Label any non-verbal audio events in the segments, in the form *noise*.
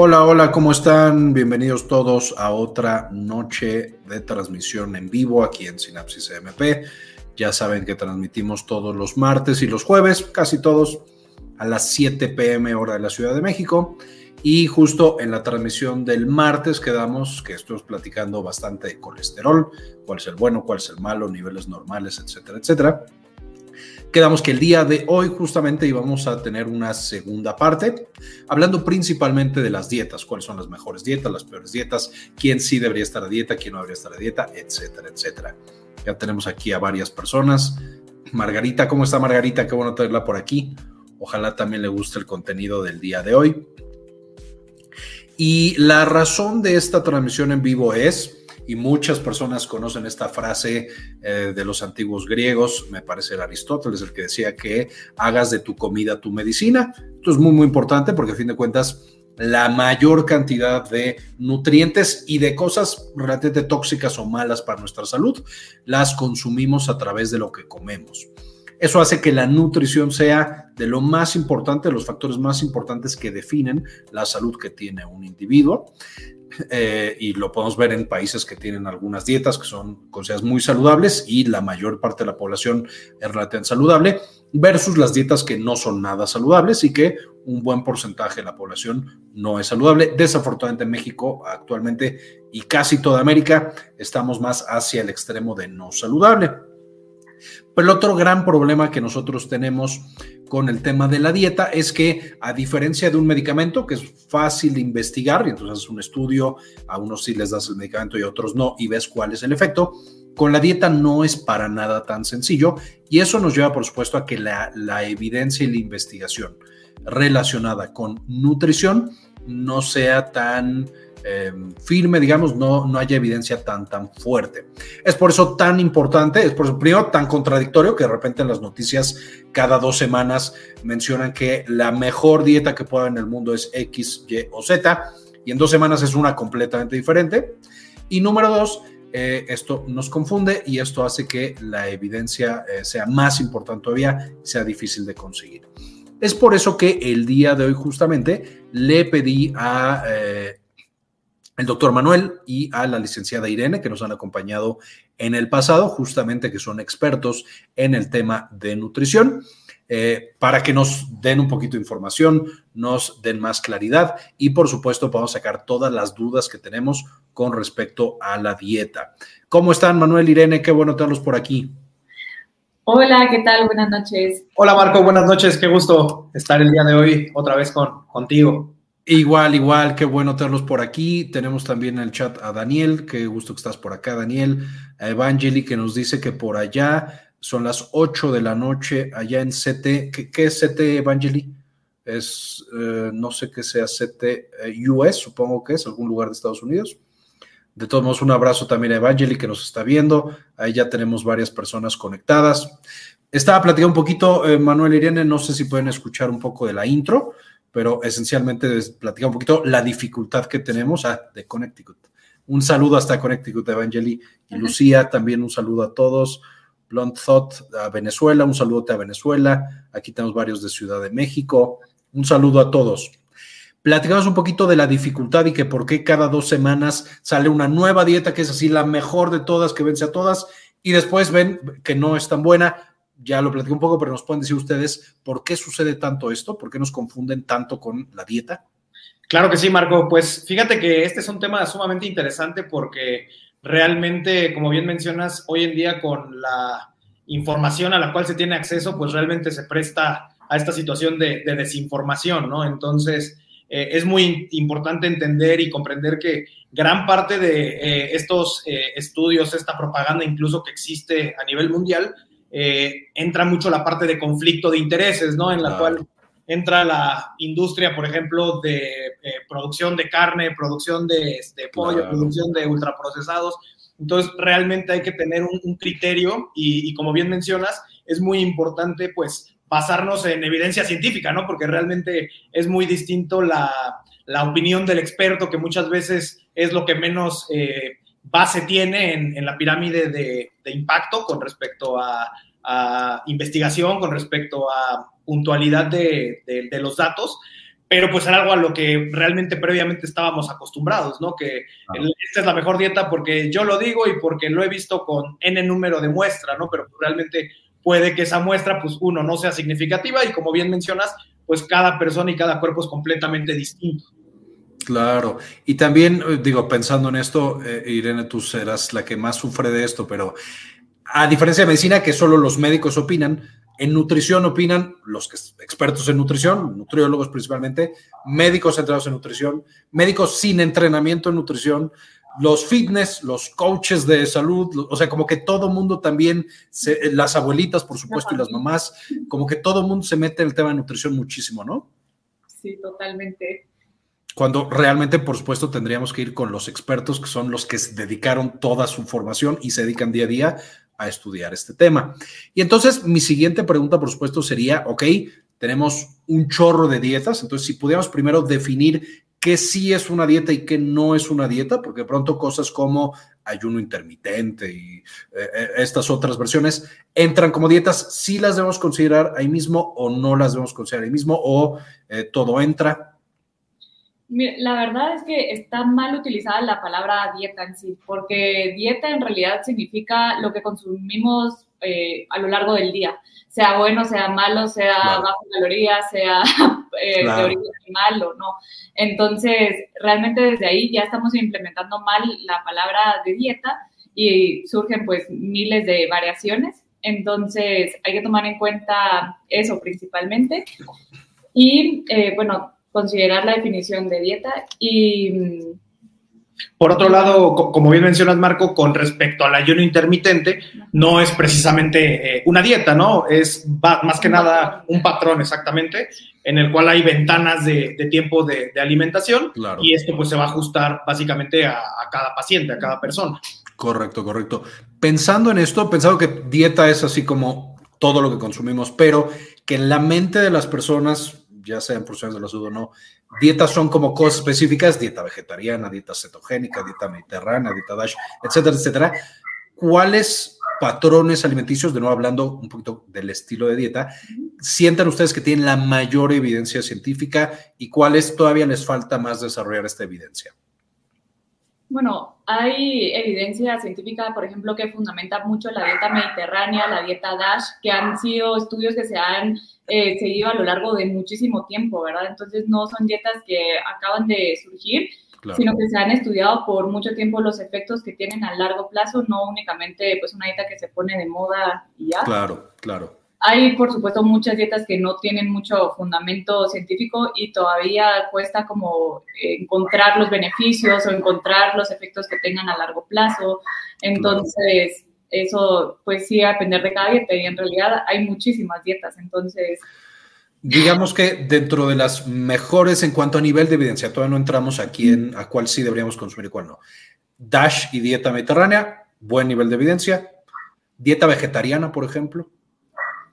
Hola, hola, ¿cómo están? Bienvenidos todos a otra noche de transmisión en vivo aquí en Sinapsis MP. Ya saben que transmitimos todos los martes y los jueves, casi todos, a las 7 pm hora de la Ciudad de México. Y justo en la transmisión del martes quedamos que estoy platicando bastante de colesterol, cuál es el bueno, cuál es el malo, niveles normales, etcétera, etcétera. Quedamos que el día de hoy justamente íbamos a tener una segunda parte, hablando principalmente de las dietas, cuáles son las mejores dietas, las peores dietas, quién sí debería estar a dieta, quién no debería estar a dieta, etcétera, etcétera. Ya tenemos aquí a varias personas. Margarita, ¿cómo está Margarita? Qué bueno tenerla por aquí. Ojalá también le guste el contenido del día de hoy. Y la razón de esta transmisión en vivo es y muchas personas conocen esta frase eh, de los antiguos griegos, me parece el Aristóteles el que decía que hagas de tu comida tu medicina. Esto es muy, muy importante porque a fin de cuentas la mayor cantidad de nutrientes y de cosas relativamente tóxicas o malas para nuestra salud las consumimos a través de lo que comemos. Eso hace que la nutrición sea de lo más importante, de los factores más importantes que definen la salud que tiene un individuo. Eh, y lo podemos ver en países que tienen algunas dietas que son consideradas muy saludables y la mayor parte de la población es relativamente saludable, versus las dietas que no son nada saludables y que un buen porcentaje de la población no es saludable. Desafortunadamente en México actualmente y casi toda América estamos más hacia el extremo de no saludable. Pero el otro gran problema que nosotros tenemos con el tema de la dieta es que a diferencia de un medicamento que es fácil de investigar y entonces haces un estudio, a unos sí les das el medicamento y a otros no y ves cuál es el efecto, con la dieta no es para nada tan sencillo y eso nos lleva por supuesto a que la, la evidencia y la investigación relacionada con nutrición no sea tan eh, firme, digamos, no, no haya evidencia tan, tan fuerte. Es por eso tan importante, es por eso primero tan contradictorio que de repente en las noticias cada dos semanas mencionan que la mejor dieta que pueda en el mundo es X, Y o Z y en dos semanas es una completamente diferente. Y número dos, eh, esto nos confunde y esto hace que la evidencia eh, sea más importante todavía, sea difícil de conseguir. Es por eso que el día de hoy justamente le pedí a el doctor Manuel y a la licenciada Irene, que nos han acompañado en el pasado, justamente que son expertos en el tema de nutrición, eh, para que nos den un poquito de información, nos den más claridad y por supuesto podamos sacar todas las dudas que tenemos con respecto a la dieta. ¿Cómo están Manuel, Irene? Qué bueno tenerlos por aquí. Hola, ¿qué tal? Buenas noches. Hola Marco, buenas noches. Qué gusto estar el día de hoy otra vez con, contigo. Igual, igual, qué bueno tenerlos por aquí. Tenemos también en el chat a Daniel, qué gusto que estás por acá, Daniel. A Evangeli, que nos dice que por allá son las 8 de la noche, allá en CT. ¿Qué, es CT, Evangeli? Es, eh, no sé qué sea CT eh, US, supongo que es, algún lugar de Estados Unidos. De todos modos, un abrazo también a Evangeli, que nos está viendo. Ahí ya tenemos varias personas conectadas. Estaba platicando un poquito, eh, Manuel Irene, no sé si pueden escuchar un poco de la intro pero esencialmente platicar un poquito la dificultad que tenemos ah, de Connecticut. Un saludo hasta Connecticut, Evangeli y Lucía, también un saludo a todos. Blunt Thought a Venezuela, un saludo a Venezuela. Aquí tenemos varios de Ciudad de México. Un saludo a todos. Platicamos un poquito de la dificultad y que por qué cada dos semanas sale una nueva dieta que es así la mejor de todas, que vence a todas, y después ven que no es tan buena ya lo platiqué un poco, pero nos pueden decir ustedes por qué sucede tanto esto, por qué nos confunden tanto con la dieta. Claro que sí, Marco. Pues fíjate que este es un tema sumamente interesante porque realmente, como bien mencionas, hoy en día con la información a la cual se tiene acceso, pues realmente se presta a esta situación de, desinformación, ¿no? Entonces, eh, es muy importante entender y comprender que gran parte de eh, estos eh, estudios, esta propaganda incluso que existe a nivel mundial, eh, entra mucho la parte de conflicto de intereses, ¿no? En la cual entra la industria, por ejemplo, de eh, producción de carne, producción de este, pollo, producción de ultraprocesados. Entonces, realmente hay que tener un, criterio y, como bien mencionas, es muy importante, pues, basarnos en evidencia científica, ¿no? Porque realmente es muy distinto la, la opinión del experto, que muchas veces es lo que menos eh, base tiene en, la pirámide de, impacto con respecto a, investigación, con respecto a puntualidad de, los datos, pero pues era algo a lo que realmente previamente estábamos acostumbrados, ¿no? Que esta es la mejor dieta porque yo lo digo y porque lo he visto con N número de muestra, ¿no? Pero realmente puede que esa muestra, pues uno, no sea significativa y como bien mencionas, pues cada persona y cada cuerpo es completamente distinto. Claro, y también eh, digo, pensando en esto, eh, Irene, tú serás la que más sufre de esto, pero a diferencia de medicina, que solo los médicos opinan, en nutrición opinan los que, expertos en nutrición, nutriólogos principalmente, médicos centrados en nutrición, médicos sin entrenamiento en nutrición, los fitness, los coaches de salud, o sea, como que todo mundo también, las abuelitas, por supuesto, y las mamás, como que todo mundo se mete en el tema de nutrición muchísimo, ¿no? Sí, totalmente. Cuando realmente, por supuesto, tendríamos que ir con los expertos, que son los que se dedicaron toda su formación y se dedican día a día a estudiar este tema. Y entonces mi siguiente pregunta, por supuesto, sería, ok, tenemos un chorro de dietas, entonces si pudiéramos primero definir qué sí es una dieta y qué no es una dieta, porque de pronto cosas como ayuno intermitente y eh, eh, estas otras versiones entran como dietas, si las debemos considerar ahí mismo o no las debemos considerar ahí mismo o eh, todo entra. La verdad es que está mal utilizada la palabra dieta en sí, porque dieta en realidad significa lo que consumimos eh, a lo largo del día, sea bueno, sea malo, sea bajo calorías, sea *laughs* eh, de origen animal o no. Entonces, realmente desde ahí ya estamos implementando mal la palabra de dieta y surgen pues miles de variaciones. Entonces, hay que tomar en cuenta eso principalmente. Y eh, bueno, considerar la definición de dieta y... Por otro lado, como bien mencionas, Marco, con respecto al ayuno intermitente, no es precisamente eh, una dieta, ¿no? Es más que nada un patrón exactamente, en el cual hay ventanas de, tiempo de, alimentación y esto pues se va a ajustar básicamente a, a, cada paciente, a cada persona. Correcto, correcto. Pensando en esto, pensado que dieta es así como todo lo que consumimos, pero que en la mente de las personas ya sean porciones de la salud o no, dietas son como cosas específicas, dieta vegetariana, dieta cetogénica, dieta mediterránea, dieta DASH, etcétera, etcétera. ¿Cuáles patrones alimenticios, de nuevo hablando un poquito del estilo de dieta, sientan ustedes que tienen la mayor evidencia científica y cuáles todavía les falta más desarrollar esta evidencia? Bueno, hay evidencia científica, por ejemplo, que fundamenta mucho la dieta mediterránea, la dieta DASH, que han sido estudios que se han eh, seguido a lo largo de muchísimo tiempo, ¿verdad? Entonces no son dietas que acaban de surgir, sino que se han estudiado por mucho tiempo los efectos que tienen a largo plazo, no únicamente pues una dieta que se pone de moda y ya. Claro, claro. Hay, por supuesto, muchas dietas que no tienen mucho fundamento científico y todavía cuesta como encontrar los beneficios o encontrar los efectos que tengan a largo plazo. Entonces, eso pues sí a depender de cada dieta y en realidad hay muchísimas dietas. Entonces... Digamos que dentro de las mejores en cuanto a nivel de evidencia, todavía no entramos aquí en a cuál sí deberíamos consumir y cuál no. DASH y dieta mediterránea, buen nivel de evidencia. Dieta vegetariana, por ejemplo.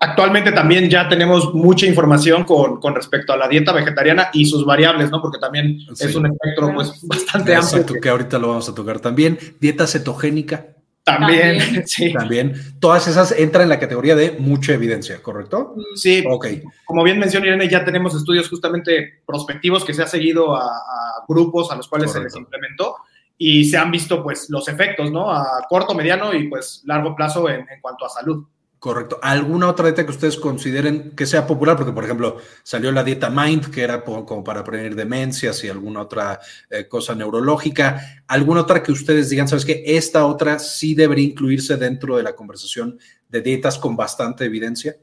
Actualmente también ya tenemos mucha información con, con, respecto a la dieta vegetariana y sus variables, ¿no? Porque también es un espectro pues bastante amplio. que ahorita lo vamos a tocar también. Dieta cetogénica. También, *laughs* sí. También. Todas esas entran en la categoría de mucha evidencia, ¿correcto? Sí. Ok. Como bien mencionó Irene, ya tenemos estudios justamente prospectivos que se ha seguido a, grupos a los cuales se les implementó y se han visto pues los efectos, ¿no? A corto, mediano y pues largo plazo en, en cuanto a salud. Correcto. ¿Alguna otra dieta que ustedes consideren que sea popular? Porque, por ejemplo, salió la dieta Mind, que era como para prevenir demencias y alguna otra eh, cosa neurológica. ¿Alguna otra que ustedes digan, sabes que esta otra sí debería incluirse dentro de la conversación de dietas con bastante evidencia?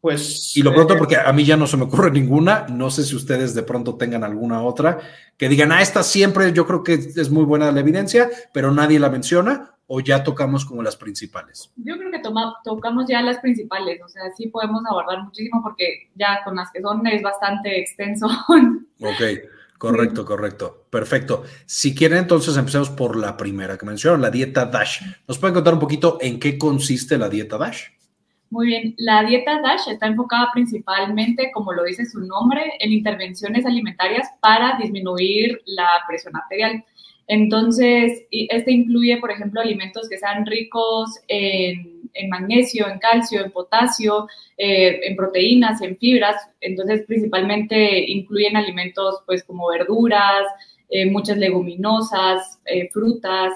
Pues. Y lo pronto, eh, porque a mí ya no se me ocurre ninguna. No sé si ustedes de pronto tengan alguna otra que digan, ah, esta siempre yo creo que es muy buena la evidencia, pero nadie la menciona o ya tocamos como las principales? Yo creo que tocamos ya las principales, o sea, sí podemos abordar muchísimo porque ya con las que son es bastante extenso. *laughs* Ok, correcto, correcto, perfecto. Si quieren, entonces empecemos por la primera que mencionaron, la dieta DASH. ¿Nos pueden contar un poquito en qué consiste la dieta DASH? Muy bien, la dieta DASH está enfocada principalmente, como lo dice su nombre, en intervenciones alimentarias para disminuir la presión arterial. Entonces, este incluye, por ejemplo, alimentos que sean ricos en, magnesio, en calcio, en potasio, eh, en proteínas, en fibras. Entonces, principalmente incluyen alimentos pues como verduras, eh, muchas leguminosas, eh, frutas,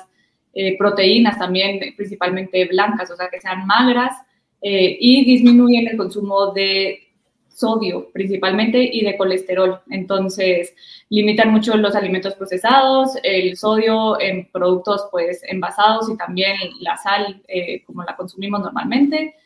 proteínas también, principalmente blancas, o sea, que sean magras, y disminuyen el consumo de sodio principalmente y de colesterol. Entonces, limitan mucho los alimentos procesados, el sodio en productos pues envasados y también la sal eh, como la consumimos normalmente.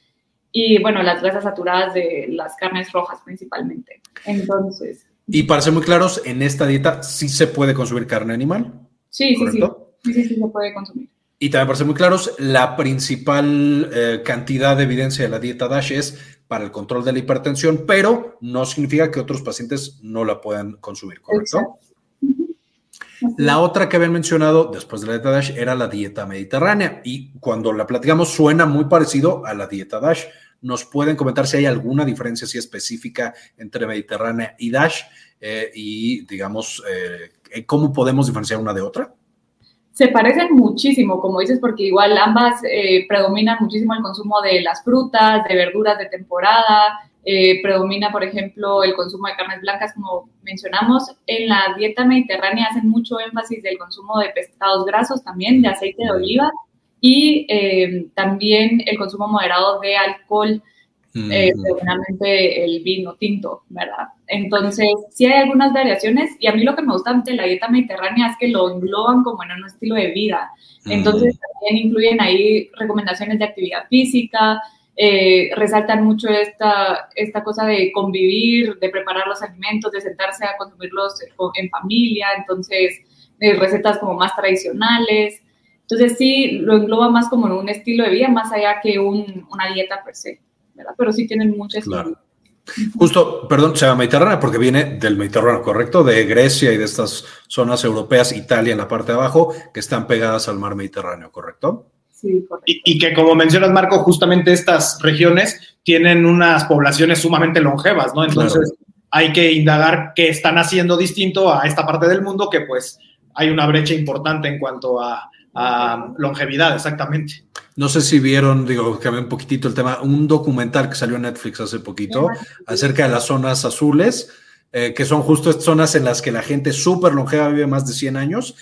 Y bueno, las grasas saturadas de las carnes rojas principalmente. Entonces. Y para ser muy claros, en esta dieta sí se puede consumir carne animal. Sí, sí, sí. Sí, sí, sí se puede consumir. Y también para ser muy claros, la principal eh, cantidad de evidencia de la dieta DASH es para el control de la hipertensión, pero no significa que otros pacientes no la puedan consumir, ¿correcto? La otra que habían mencionado después de la dieta DASH era la dieta mediterránea y cuando la platicamos suena muy parecido a la dieta DASH. ¿Nos pueden comentar si hay alguna diferencia si específica entre mediterránea y DASH eh, y digamos eh, cómo podemos diferenciar una de otra? Se parecen muchísimo, como dices, porque igual ambas eh, predominan muchísimo el consumo de las frutas, de verduras de temporada, eh, predomina, por ejemplo, el consumo de carnes blancas, como mencionamos. En la dieta mediterránea hacen mucho énfasis del consumo de pescados grasos también, de aceite de oliva y eh, también el consumo moderado de alcohol eh, el vino tinto, ¿verdad? Entonces, sí hay algunas variaciones y a mí lo que me gusta de la dieta mediterránea es que lo engloban como en un estilo de vida. Entonces, también incluyen ahí recomendaciones de actividad física, eh, resaltan mucho esta, esta cosa de convivir, de preparar los alimentos, de sentarse a consumirlos en familia, entonces, eh, recetas como más tradicionales. Entonces, sí, lo engloba más como en un estilo de vida, más allá que una dieta per se. Pero sí tienen muchas claro. Justo, perdón, se llama Mediterránea porque viene del Mediterráneo, ¿correcto? De Grecia y de estas zonas europeas, Italia en la parte de abajo, que están pegadas al mar Mediterráneo, ¿correcto? Sí, correcto. Y, que como mencionas, Marco, justamente estas regiones tienen unas poblaciones sumamente longevas, ¿no? Entonces hay que indagar qué están haciendo distinto a esta parte del mundo que pues hay una brecha importante en cuanto a longevidad, exactamente. No sé si vieron, digo, cambié un poquitito el tema, un documental que salió en Netflix hace poquito acerca de las zonas azules, eh, que son justo estas zonas en las que la gente súper longeva vive más de 100 años.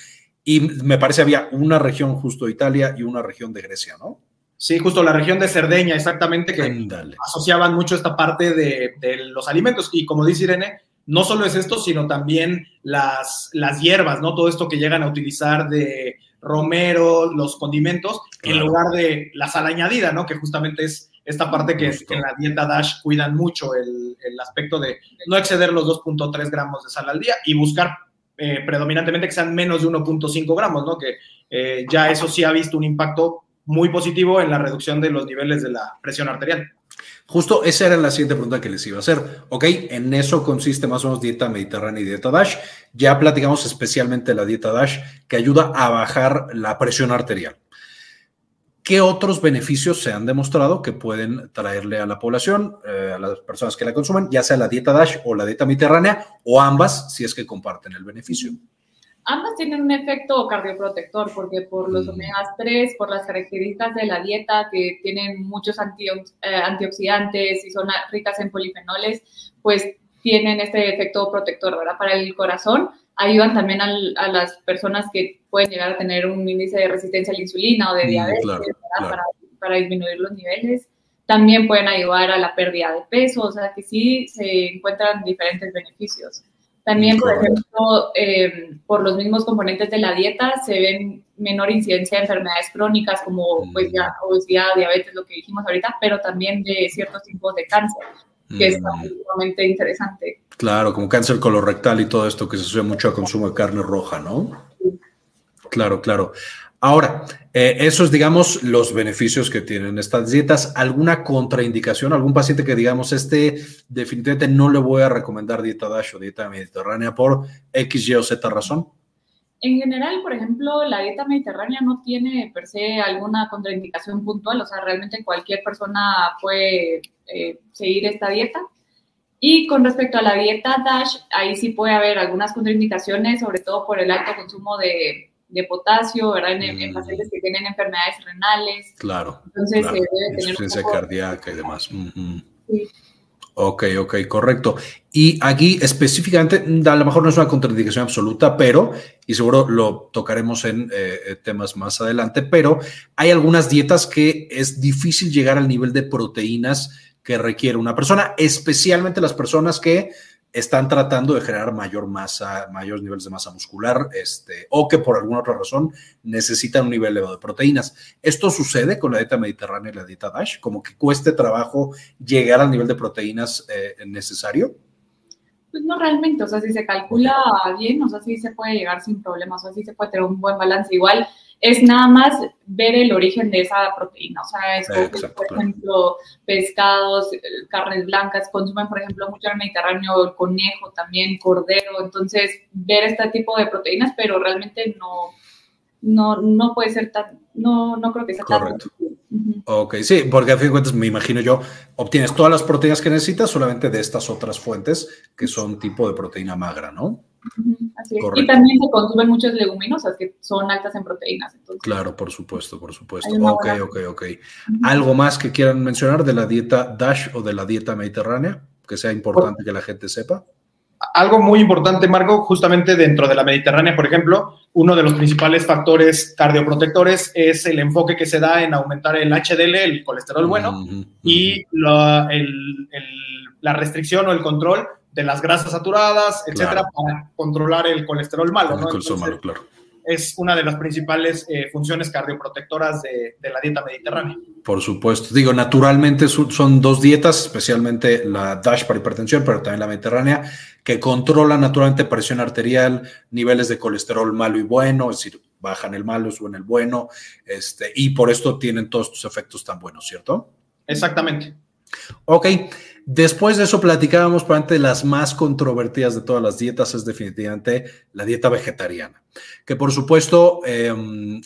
Y me parece había una región justo de Italia y una región de Grecia, ¿no? Sí, justo la región de Cerdeña, exactamente, que asociaban mucho esta parte de, de, los alimentos. Y como dice Irene, no solo es esto, sino también las, las hierbas, ¿no? Todo esto que llegan a utilizar de romero, los condimentos, en lugar de la sal añadida, ¿no? Que justamente es esta parte que, en la dieta DASH cuidan mucho el, aspecto de no exceder los 2.3 gramos de sal al día y buscar eh, predominantemente que sean menos de 1.5 gramos, ¿no? Que eh, ya eso sí ha visto un impacto muy positivo en la reducción de los niveles de la presión arterial. Justo esa era la siguiente pregunta que les iba a hacer. Ok, en eso consiste más o menos dieta mediterránea y dieta DASH. Ya platicamos especialmente la dieta DASH que ayuda a bajar la presión arterial. ¿Qué otros beneficios se han demostrado que pueden traerle a la población, eh, a las personas que la consumen, ya sea la dieta DASH o la dieta mediterránea o ambas, si es que comparten el beneficio? Ambas tienen un efecto cardioprotector porque por los mm. omegas 3, por las características de la dieta que tienen muchos eh, antioxidantes y son ricas en polifenoles, pues tienen este efecto protector, ¿verdad? Para el corazón, ayudan también a las personas que pueden llegar a tener un índice de resistencia a la insulina o de mm, diabetes, Para, para disminuir los niveles. También pueden ayudar a la pérdida de peso, o sea que sí se encuentran diferentes beneficios. También, por ejemplo, eh, por los mismos componentes de la dieta se ven menor incidencia de enfermedades crónicas como pues ya mm. obesidad, diabetes, lo que dijimos ahorita, pero también de ciertos tipos de cáncer, que es mm. sumamente interesante. Claro, como cáncer colorectal y todo esto que se asocia mucho al consumo de carne roja, ¿no? Claro, claro. Ahora, eh, esos, digamos, los beneficios que tienen estas dietas. ¿Alguna contraindicación? ¿Algún paciente que, digamos, este definitivamente no le voy a recomendar dieta DASH o dieta mediterránea por X, Y o Z razón? En general, por ejemplo, la dieta mediterránea no tiene per se alguna contraindicación puntual, o sea, realmente cualquier persona puede eh, seguir esta dieta. Y con respecto a la dieta DASH, ahí sí puede haber algunas contraindicaciones, sobre todo por el alto consumo de de potasio, ¿verdad? En, mm. pacientes que tienen enfermedades renales. Claro. Entonces se debe tener un poco... cardíaca y demás. Sí. Ok, ok, correcto. Y aquí específicamente, a lo mejor no es una contraindicación absoluta, pero, y seguro lo tocaremos en eh, eh, temas más adelante, pero hay algunas dietas que es difícil llegar al nivel de proteínas que requiere una persona, especialmente las personas que están tratando de generar mayor masa, mayores niveles de masa muscular, este, o que por alguna otra razón necesitan un nivel elevado de proteínas. ¿Esto sucede con la dieta mediterránea y la dieta DASH? ¿Como que cueste trabajo llegar al nivel de proteínas eh, necesario? Pues no realmente, o sea, si se calcula bien, o sea, sí se puede llegar sin problemas, o sea, sí se puede tener un buen balance. Igual es nada más ver el origen de esa proteína. O sea, es como, por ejemplo, pescados, carnes blancas, consumen, por ejemplo, mucho en el Mediterráneo, el conejo también, cordero. Entonces, ver este tipo de proteínas, pero realmente no, no, no puede ser tan, no, no creo que sea Correcto. Ok, sí, porque a fin de cuentas, me imagino yo, obtienes todas las proteínas que necesitas solamente de estas otras fuentes que son tipo de proteína magra, ¿no? Así es. Y también se consumen muchas leguminosas que son altas en proteínas. claro, por supuesto, por supuesto. Ok, ok, ok. ¿Algo más que quieran mencionar de la dieta DASH o de la dieta mediterránea que sea importante que la gente sepa? Algo muy importante, Marco, justamente dentro de la Mediterránea, por ejemplo, uno de los principales factores cardioprotectores es el enfoque que se da en aumentar el HDL, el colesterol bueno, y la, la restricción o el control de las grasas saturadas, etcétera, para controlar el colesterol malo. ¿no? malo, claro. Es una de las principales eh, funciones cardioprotectoras de, la dieta mediterránea. Por supuesto. Digo, naturalmente son dos dietas, especialmente la DASH para hipertensión, pero también la mediterránea, que controlan naturalmente presión arterial, niveles de colesterol malo y bueno, es decir, bajan el malo, suben el bueno, este, y por esto tienen todos estos efectos tan buenos, ¿cierto? Exactamente. Ok. Después de eso platicábamos probablemente de las más controvertidas de todas las dietas, es definitivamente la dieta vegetariana, que por supuesto em,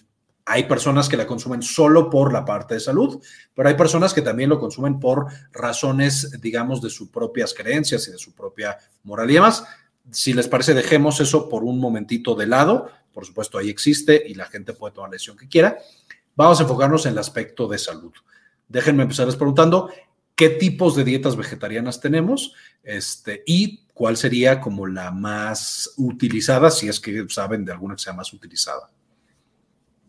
hay personas que la consumen solo por la parte de salud, pero hay personas que también lo consumen por razones, digamos, de sus propias creencias y de su propia moral y demás. Si les parece, dejemos eso por un momentito de lado. Por supuesto, ahí existe y la gente puede tomar la decisión que quiera. Vamos a enfocarnos en el aspecto de salud. Déjenme empezarles preguntando, qué tipos de dietas vegetarianas tenemos este, y cuál sería como la más utilizada, si es que saben de alguna que sea más utilizada.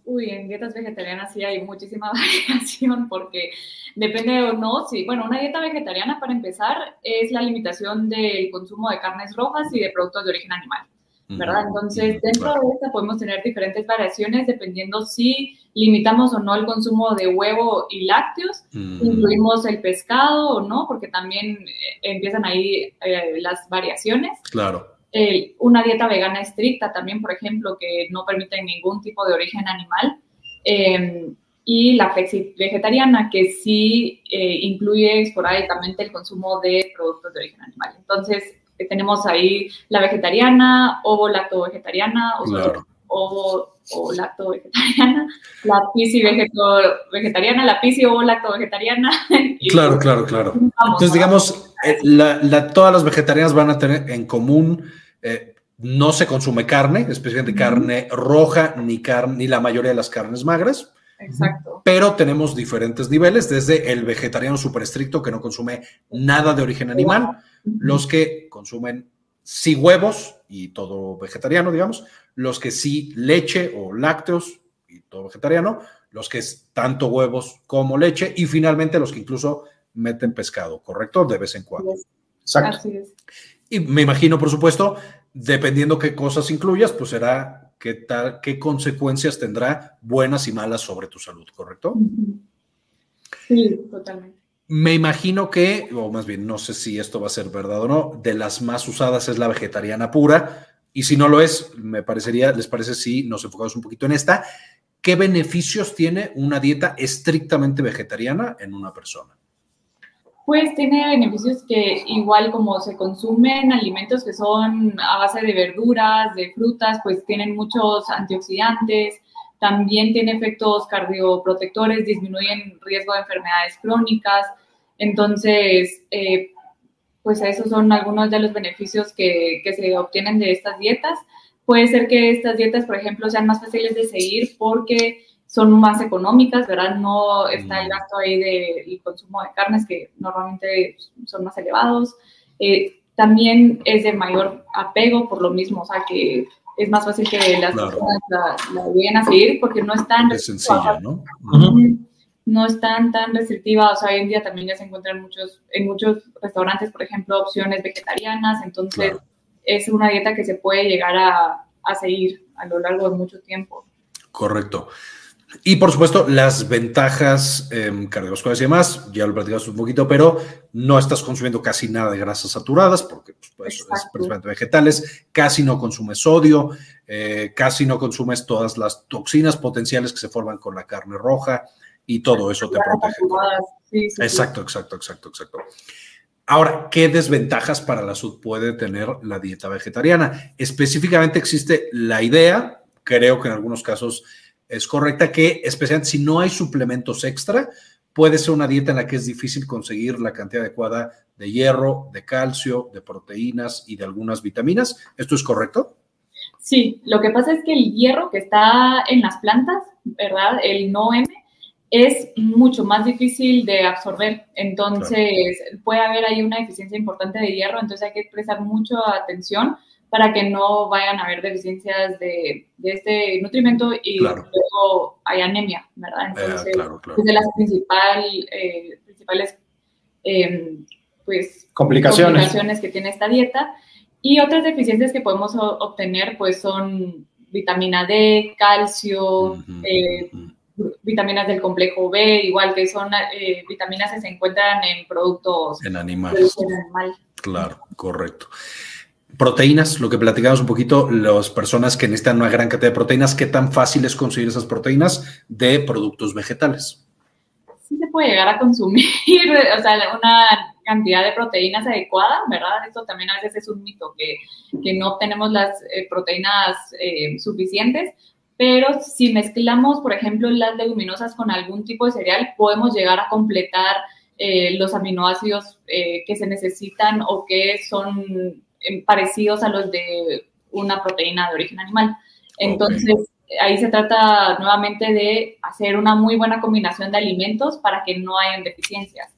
Uy, en dietas vegetarianas sí hay muchísima *laughs* variación porque depende o no. Sí, bueno, una dieta vegetariana para empezar es la limitación del consumo de carnes rojas y de productos de origen animal. ¿verdad? Entonces, dentro de esta podemos tener diferentes variaciones dependiendo si limitamos o no el consumo de huevo y lácteos, incluimos el pescado o no, porque también eh, empiezan ahí eh, las variaciones. Claro. Una dieta vegana estricta también, por ejemplo, que no permite ningún tipo de origen animal. Em, y la vegetariana, que sí eh, incluye esporádicamente el consumo de productos de origen animal. Entonces, tenemos ahí la vegetariana, ovo lacto vegetariana, o ovo o lacto vegetariana, la pisci vegetariana, la pisci ovo lacto vegetariana. *laughs* Claro, claro, claro. Entonces, digamos, eh, todas las vegetarianas van a tener en común, eh, no se consume carne, especialmente carne roja, ni, carne, ni la mayoría de las carnes magras. Exacto. Pero tenemos diferentes niveles, desde el vegetariano súper estricto que no consume nada de origen animal, los que consumen sí huevos y todo vegetariano, digamos, los que sí leche o lácteos y todo vegetariano, los que es tanto huevos como leche y finalmente los que incluso meten pescado, ¿correcto? De vez en cuando. Exacto. Y me imagino, por supuesto, dependiendo qué cosas incluyas, pues será qué tal, qué consecuencias tendrá buenas y malas sobre tu salud, ¿correcto? Sí, totalmente. Me imagino que, o más bien, no sé si esto va a ser verdad o no, de las más usadas es la vegetariana pura, y si no lo es, me parecería, ¿les parece si nos enfocamos un poquito en esta? ¿Qué beneficios tiene una dieta estrictamente vegetariana en una persona? Pues tiene beneficios que igual como se consumen alimentos que son a base de verduras, de frutas, pues tienen muchos antioxidantes, también tiene efectos cardioprotectores, disminuyen riesgo de enfermedades crónicas. Entonces, eh, pues esos son algunos de los beneficios que, se obtienen de estas dietas. puede ser que estas dietas, por ejemplo, sean más fáciles de seguir porque son más económicas, ¿verdad? No está el mm. gasto ahí del consumo de carnes que normalmente son más elevados. Eh, también es de mayor apego por lo mismo, o sea que es más fácil que las personas la, la, a seguir porque no están... Es sencilla, ¿no? No están tan restrictivas, o sea, hoy en día también ya se encuentran muchos, en muchos restaurantes, por ejemplo, opciones vegetarianas, entonces es una dieta que se puede llegar a, a seguir a lo largo de mucho tiempo. Correcto. Y por supuesto, las ventajas eh, cardiovasculares y demás, ya lo platicamos un poquito, pero no estás consumiendo casi nada de grasas saturadas, porque pues, es principalmente vegetales, casi no consumes sodio, eh, casi no consumes todas las toxinas potenciales que se forman con la carne roja y todo eso te protege. exacto, exacto, exacto, exacto. Ahora, ¿qué desventajas para la salud puede tener la dieta vegetariana? Específicamente existe la idea, creo que en algunos casos es correcta que, especialmente si no hay suplementos extra, puede ser una dieta en la que es difícil conseguir la cantidad adecuada de hierro, de calcio, de proteínas y de algunas vitaminas. ¿Esto es correcto? Sí, lo que pasa es que el hierro que está en las plantas, ¿verdad? El no M, es mucho más difícil de absorber. Entonces, puede haber ahí una deficiencia importante de hierro, entonces hay que prestar mucha atención para que no vayan a haber deficiencias de, este nutrimento y hay anemia, ¿verdad? Eh, Entonces, es de las principal, eh, principales em, pues, complicaciones. que tiene esta dieta. Y otras deficiencias que podemos obtener pues son vitamina D, calcio, eh, vitaminas del complejo B, igual que son vitaminas que se encuentran en productos en animales. animal. Claro, correcto. Proteínas, lo que platicamos un poquito, las personas que necesitan una gran cantidad de proteínas, ¿qué tan fácil es conseguir esas proteínas de productos vegetales? Sí se puede llegar a consumir, *laughs* o sea, una cantidad de proteínas adecuada, ¿verdad? Esto también a veces es un mito, que, que no obtenemos las eh, proteínas eh, suficientes, pero si mezclamos, por ejemplo, las leguminosas con algún tipo de cereal, podemos llegar a completar eh, los aminoácidos que se necesitan o que son parecidos a los de una proteína de origen animal. Entonces, ahí se trata nuevamente de hacer una muy buena combinación de alimentos para que no hayan deficiencias.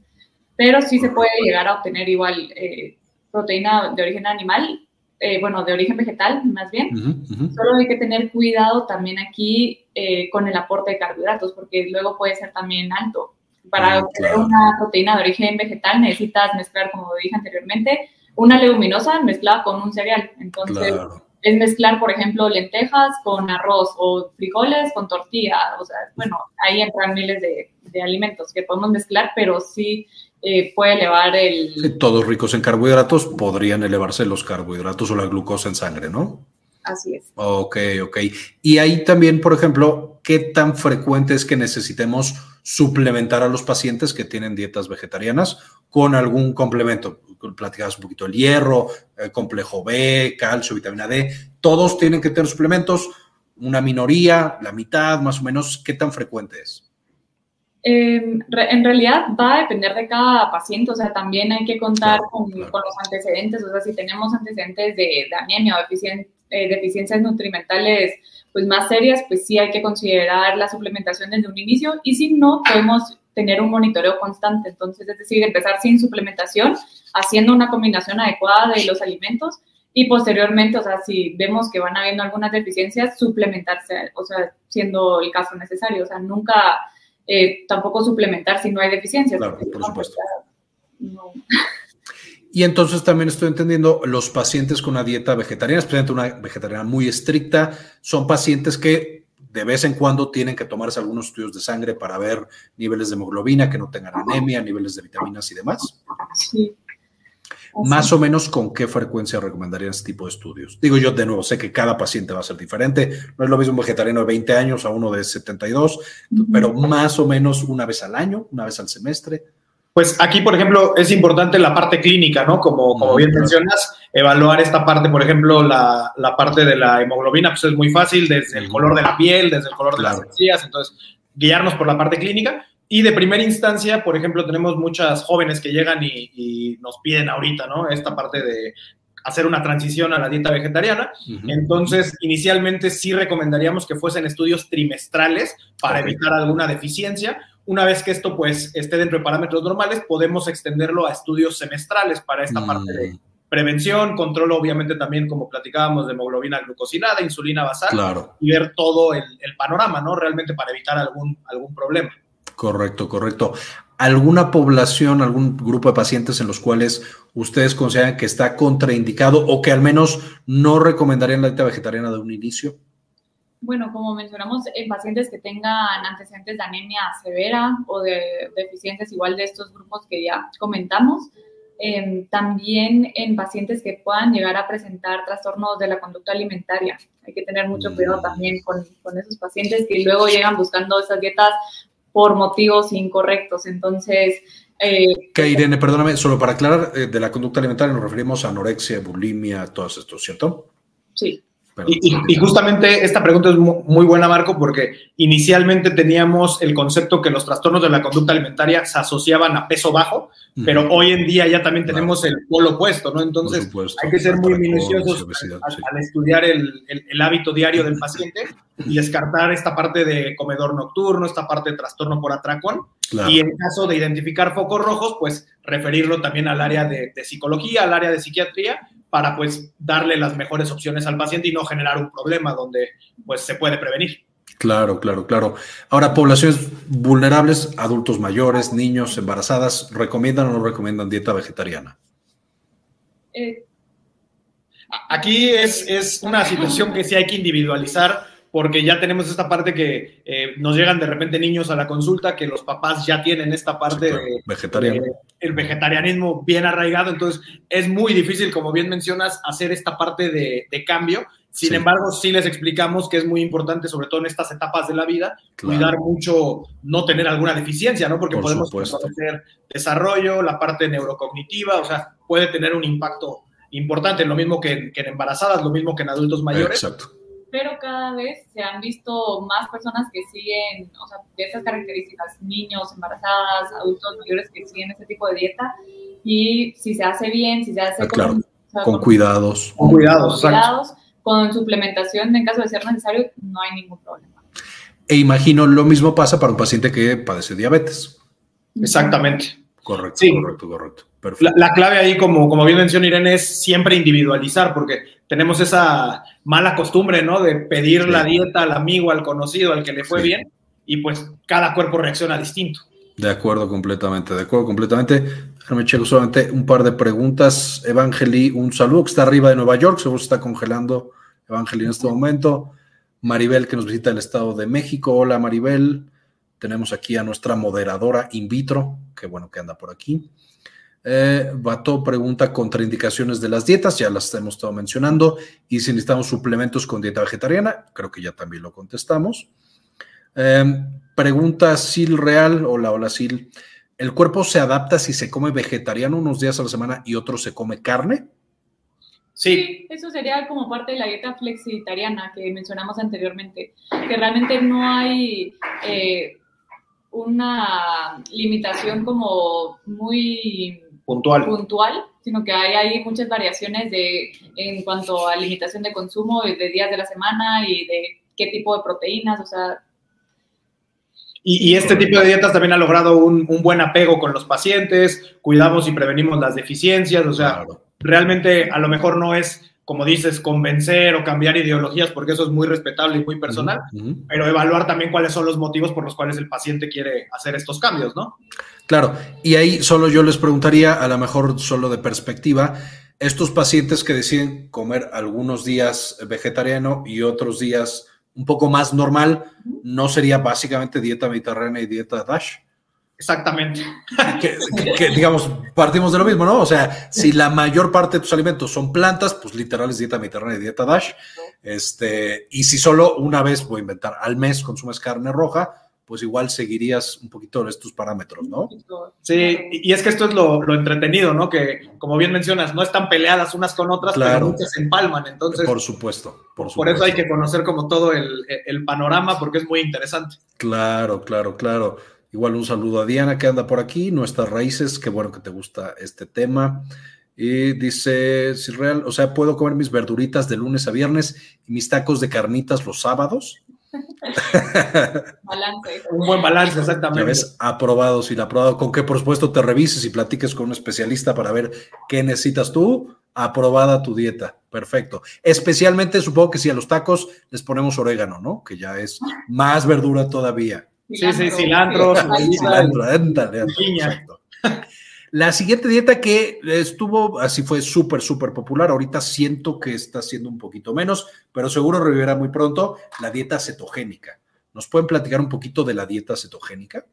Pero sí se puede llegar a obtener igual eh, proteína de origen animal, eh, bueno, de origen vegetal más bien. Solo hay que tener cuidado también aquí eh, con el aporte de carbohidratos, porque luego puede ser también alto. Para ah, obtener una proteína de origen vegetal necesitas mezclar, como dije anteriormente, una leguminosa mezclada con un cereal. Entonces, es mezclar, por ejemplo, lentejas con arroz o frijoles con tortilla. O sea, bueno, ahí entran miles de, alimentos que podemos mezclar, pero sí eh, puede elevar el... todos ricos en carbohidratos podrían elevarse los carbohidratos o la glucosa en sangre, ¿no? Así es. Ok, ok. Y ahí también, por ejemplo, ¿qué tan frecuente es que necesitemos suplementar a los pacientes que tienen dietas vegetarianas con algún complemento? Platicabas un poquito el hierro, el complejo B, calcio, vitamina D, todos tienen que tener suplementos, una minoría, la mitad, más o menos, ¿qué tan frecuente es? en realidad va a depender de cada paciente, o sea, también hay que contar con, los antecedentes, o sea, si tenemos antecedentes de, anemia o eh, deficiencias nutrimentales pues más serias, pues sí hay que considerar la suplementación desde un inicio y si no, podemos tener un monitoreo constante. Entonces, es decir, empezar sin suplementación, haciendo una combinación adecuada de los alimentos y posteriormente, o sea, si vemos que van habiendo algunas deficiencias, suplementarse, o sea, siendo el caso necesario. O sea, nunca eh, tampoco suplementar si no hay deficiencias. Claro, por supuesto. Y entonces también estoy entendiendo, los pacientes con una dieta vegetariana, especialmente una vegetariana muy estricta, son pacientes que de vez en cuando tienen que tomarse algunos estudios de sangre para ver niveles de hemoglobina, que no tengan anemia, niveles de vitaminas y demás. Sí. Más o menos con qué frecuencia recomendarían este tipo de estudios. Digo yo de nuevo, sé que cada paciente va a ser diferente. No es lo mismo un vegetariano de 20 años a uno de 72, pero más o menos una vez al año, una vez al semestre. Pues aquí, por ejemplo, es importante la parte clínica, ¿no? Como, como bien mencionas, evaluar esta parte, por ejemplo, la, la, parte de la hemoglobina, pues es muy fácil, desde el color de la piel, desde el color de las encías, entonces, guiarnos por la parte clínica. Y de primera instancia, por ejemplo, tenemos muchas jóvenes que llegan y, y, nos piden ahorita, ¿no? Esta parte de hacer una transición a la dieta vegetariana. Entonces, inicialmente sí recomendaríamos que fuesen estudios trimestrales para evitar alguna deficiencia. Una vez que esto pues esté dentro de parámetros normales, podemos extenderlo a estudios semestrales para esta parte de mm. prevención, control obviamente también, como platicábamos, de hemoglobina glucosilada, insulina basal, y ver todo el, el, panorama, ¿no? Realmente para evitar algún, algún problema. Correcto, correcto alguna población, algún grupo de pacientes en los cuales ustedes consideran que está contraindicado o que al menos no recomendarían la dieta vegetariana de un inicio? Bueno, como mencionamos, en pacientes que tengan antecedentes de anemia severa o de deficiencias igual de estos grupos que ya comentamos, em, también en pacientes que puedan llegar a presentar trastornos de la conducta alimentaria. Hay que tener mucho cuidado mm. también con, con esos pacientes que luego llegan buscando esas dietas por motivos incorrectos. Entonces... Eh, que Irene, perdóname, solo para aclarar, eh, de la conducta alimentaria nos referimos a anorexia, bulimia, todos estos, ¿cierto? Sí. Y, justamente esta pregunta es muy buena, Marco, porque inicialmente teníamos el concepto que los trastornos de la conducta alimentaria se asociaban a peso bajo, pero hoy en día ya también tenemos el polo opuesto, ¿no? Entonces hay que ser muy minuciosos al, estudiar el, hábito diario del paciente y descartar esta parte de comedor nocturno, esta parte de trastorno por atracón. Y en caso de identificar focos rojos, pues referirlo también al área de, de psicología, al área de psiquiatría para pues darle las mejores opciones al paciente y no generar un problema donde pues se puede prevenir. Claro, claro, claro. Ahora, poblaciones vulnerables, adultos mayores, niños, embarazadas, ¿recomiendan o no recomiendan dieta vegetariana? Eh. Aquí es, es una situación que sí hay que individualizar porque ya tenemos esta parte que eh, nos llegan de repente niños a la consulta, que los papás ya tienen esta parte de, vegetariano. el vegetarianismo bien arraigado, entonces es muy difícil, como bien mencionas, hacer esta parte de, cambio. Sin embargo, sí les explicamos que es muy importante, sobre todo en estas etapas de la vida, cuidar mucho, no tener alguna deficiencia, ¿no? Porque podemos hacer desarrollo, la parte neurocognitiva, o sea, puede tener un impacto importante, lo mismo que, que en embarazadas, lo mismo que en adultos mayores. Exacto pero cada vez se han visto más personas que siguen, o sea, de esas características, niños, embarazadas, adultos mayores que siguen ese tipo de dieta. Y si se hace bien, si se hace ah, con, cuidados. Con cuidados, con suplementación en caso de ser necesario, no hay ningún problema. E imagino lo mismo pasa para un paciente que padece diabetes. Exactamente. Correcto, correcto, correcto. La, la, clave ahí, como, como bien mencionó Irene, es siempre individualizar, porque tenemos esa mala costumbre, ¿no? De pedir la dieta al amigo, al conocido, al que le fue bien, y pues cada cuerpo reacciona distinto. De acuerdo completamente, de acuerdo completamente. Déjame checo solamente un par de preguntas. Evangeli, un saludo que está arriba de Nueva York, seguro se está congelando Evangeli en este momento. Maribel, que nos visita del Estado de México. Hola Maribel. Tenemos aquí a nuestra moderadora in vitro, qué bueno que anda por aquí. Eh, Bato pregunta contraindicaciones de las dietas, ya las hemos estado mencionando, y si necesitamos suplementos con dieta vegetariana, creo que ya también lo contestamos. Eh, pregunta Sil Real, hola, hola Sil, ¿el cuerpo se adapta si se come vegetariano unos días a la semana y otros se come carne? Sí. Eso sería como parte de la dieta flexitariana que mencionamos anteriormente, que realmente no hay eh, una limitación como muy puntual. puntual, sino que hay, hay muchas variaciones de, en cuanto a limitación de consumo de días de la semana y de qué tipo de proteínas, o sea... Y, este tipo de dietas también ha logrado un, buen apego con los pacientes, cuidamos y prevenimos las deficiencias, o sea, realmente a lo mejor no es como dices, convencer o cambiar ideologías, porque eso es muy respetable y muy personal, pero evaluar también cuáles son los motivos por los cuales el paciente quiere hacer estos cambios, ¿no? Claro, y ahí solo yo les preguntaría, a lo mejor solo de perspectiva, estos pacientes que deciden comer algunos días vegetariano y otros días un poco más normal, ¿no sería básicamente dieta mediterránea y dieta DASH? Exactamente. Que, digamos, partimos de lo mismo, ¿no? O sea, si la mayor parte de tus alimentos son plantas, pues literal es dieta mediterránea y dieta DASH. Este, y si solo una vez, voy a inventar, al mes consumes carne roja, pues igual seguirías un poquito estos parámetros, ¿no? Sí, y es que esto es lo, entretenido, ¿no? Que, como bien mencionas, no están peleadas unas con otras, pero muchas se empalman, entonces... Por supuesto, por supuesto. Por eso hay que conocer como todo el, el panorama, porque es muy interesante. Claro, claro, claro. Igual un saludo a Diana que anda por aquí, nuestras raíces, qué bueno que te gusta este tema. Y dice, si real, o sea, puedo comer mis verduritas de lunes a viernes y mis tacos de carnitas los sábados. balance. *laughs* Un buen balance, exactamente. ves, aprobado, si la aprobado, con que por supuesto te revises y platiques con un especialista para ver qué necesitas tú, aprobada tu dieta. Perfecto. Especialmente supongo que si a los tacos les ponemos orégano, ¿no? Que ya es más verdura todavía. Sí, sí, cilantro, cilantro, La siguiente dieta que estuvo, así fue súper, súper popular, ahorita siento que está siendo un poquito menos, pero seguro revivirá muy pronto, la dieta cetogénica. ¿Nos pueden platicar un poquito de la dieta cetogénica?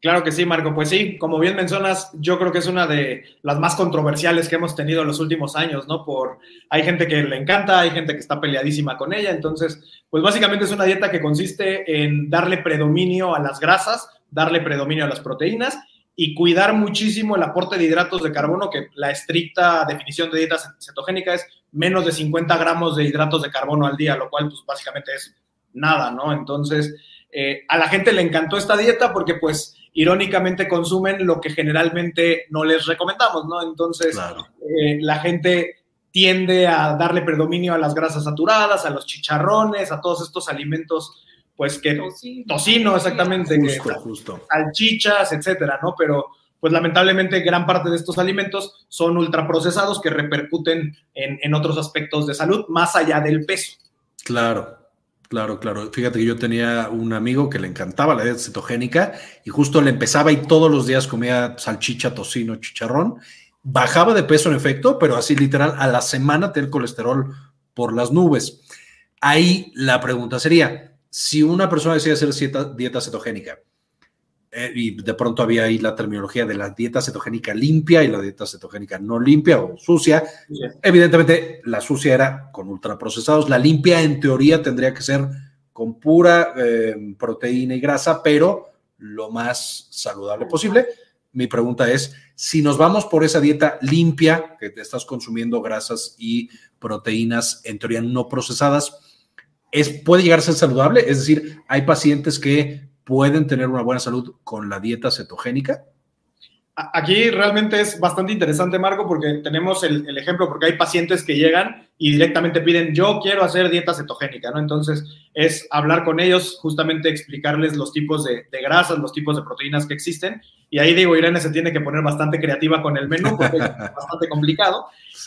Claro que sí, Marco. Pues sí, como bien mencionas, yo creo que es una de las más controversiales que hemos tenido en los últimos años, ¿no? Por hay gente que le encanta, hay gente que está peleadísima con ella. Entonces, pues básicamente es una dieta que consiste en darle predominio a las grasas, darle predominio a las proteínas y cuidar muchísimo el aporte de hidratos de carbono, que la estricta definición de dieta cetogénica es menos de 50 gramos de hidratos de carbono al día, lo cual, pues básicamente es nada, ¿no? Entonces, eh, a la gente le encantó esta dieta porque, pues, irónicamente consumen lo que generalmente no les recomendamos, ¿no? Entonces, eh, la gente tiende a darle predominio a las grasas saturadas, a los chicharrones, a todos estos alimentos, pues que tocino, exactamente, justo, justo. salchichas, etcétera, ¿no? Pero pues lamentablemente gran parte de estos alimentos son ultraprocesados que repercuten en, en otros aspectos de salud más allá del peso. Claro, Claro, claro. Fíjate que yo tenía un amigo que le encantaba la dieta cetogénica y justo le empezaba y todos los días comía salchicha, tocino, chicharrón. Bajaba de peso en efecto, pero así literal a la semana tenía el colesterol por las nubes. Ahí la pregunta sería, si una persona decide hacer dieta cetogénica, eh, y de pronto había ahí la terminología de la dieta cetogénica limpia y la dieta cetogénica no limpia o sucia. Evidentemente, la sucia era con ultraprocesados. La limpia, en teoría, tendría que ser con pura eh, proteína y grasa, pero lo más saludable posible. Mi pregunta es, si nos vamos por esa dieta limpia, que te estás consumiendo grasas y proteínas, en teoría no procesadas, ¿es, ¿puede llegar a ser saludable? Es decir, hay pacientes que pueden tener una buena salud con la dieta cetogénica? Aquí realmente es bastante interesante, Marco, porque tenemos el, ejemplo, porque hay pacientes que llegan y directamente piden, yo quiero hacer dieta cetogénica, ¿no? Entonces, es hablar con ellos, justamente explicarles los tipos de, grasas, los tipos de proteínas que existen. Y ahí digo, Irene se tiene que poner bastante creativa con el menú, porque es *laughs* bastante complicado.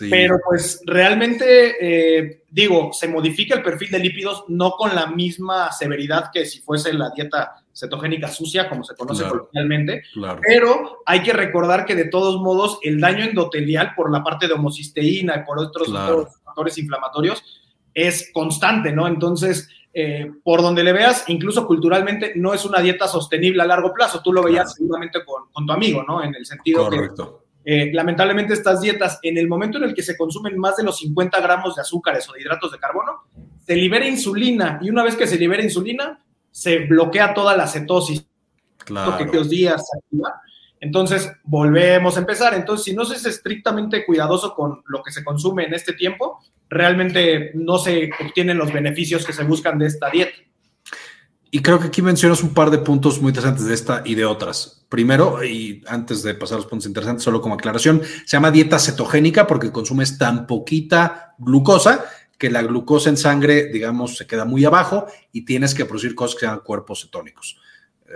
Pero pues realmente, eh, digo, se modifica el perfil de lípidos no con la misma severidad que si fuese la dieta cetogénica sucia, como se conoce coloquialmente, pero hay que recordar que de todos modos el daño endotelial por la parte de homocisteína y por otros, factores inflamatorios es constante, ¿no? Entonces, eh, por donde le veas, incluso culturalmente, no es una dieta sostenible a largo plazo. Tú lo veías seguramente con, tu amigo, ¿no? En el sentido Correcto. que eh, lamentablemente estas dietas, en el momento en el que se consumen más de los 50 gramos de azúcares o de hidratos de carbono, se libera insulina y una vez que se libera insulina, se bloquea toda la cetosis. Claro. Que los días Entonces, volvemos a empezar. Entonces, si no se es estrictamente cuidadoso con lo que se consume en este tiempo, realmente no se obtienen los beneficios que se buscan de esta dieta. Y creo que aquí mencionas un par de puntos muy interesantes de esta y de otras. Primero, y antes de pasar a los puntos interesantes, solo como aclaración, se llama dieta cetogénica porque consumes tan poquita glucosa que la glucosa en sangre, digamos, se queda muy abajo y tienes que producir cosas que se llaman cuerpos cetónicos.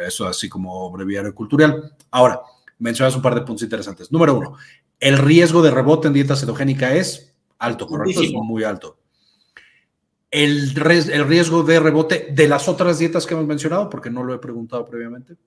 Eso así como breviario cultural. Ahora, mencionas un par de puntos interesantes. Número uno, el riesgo de rebote en dieta cetogénica es alto, ¿correcto? Es muy alto. El, el riesgo de rebote de las otras dietas que hemos mencionado, porque no lo he preguntado previamente.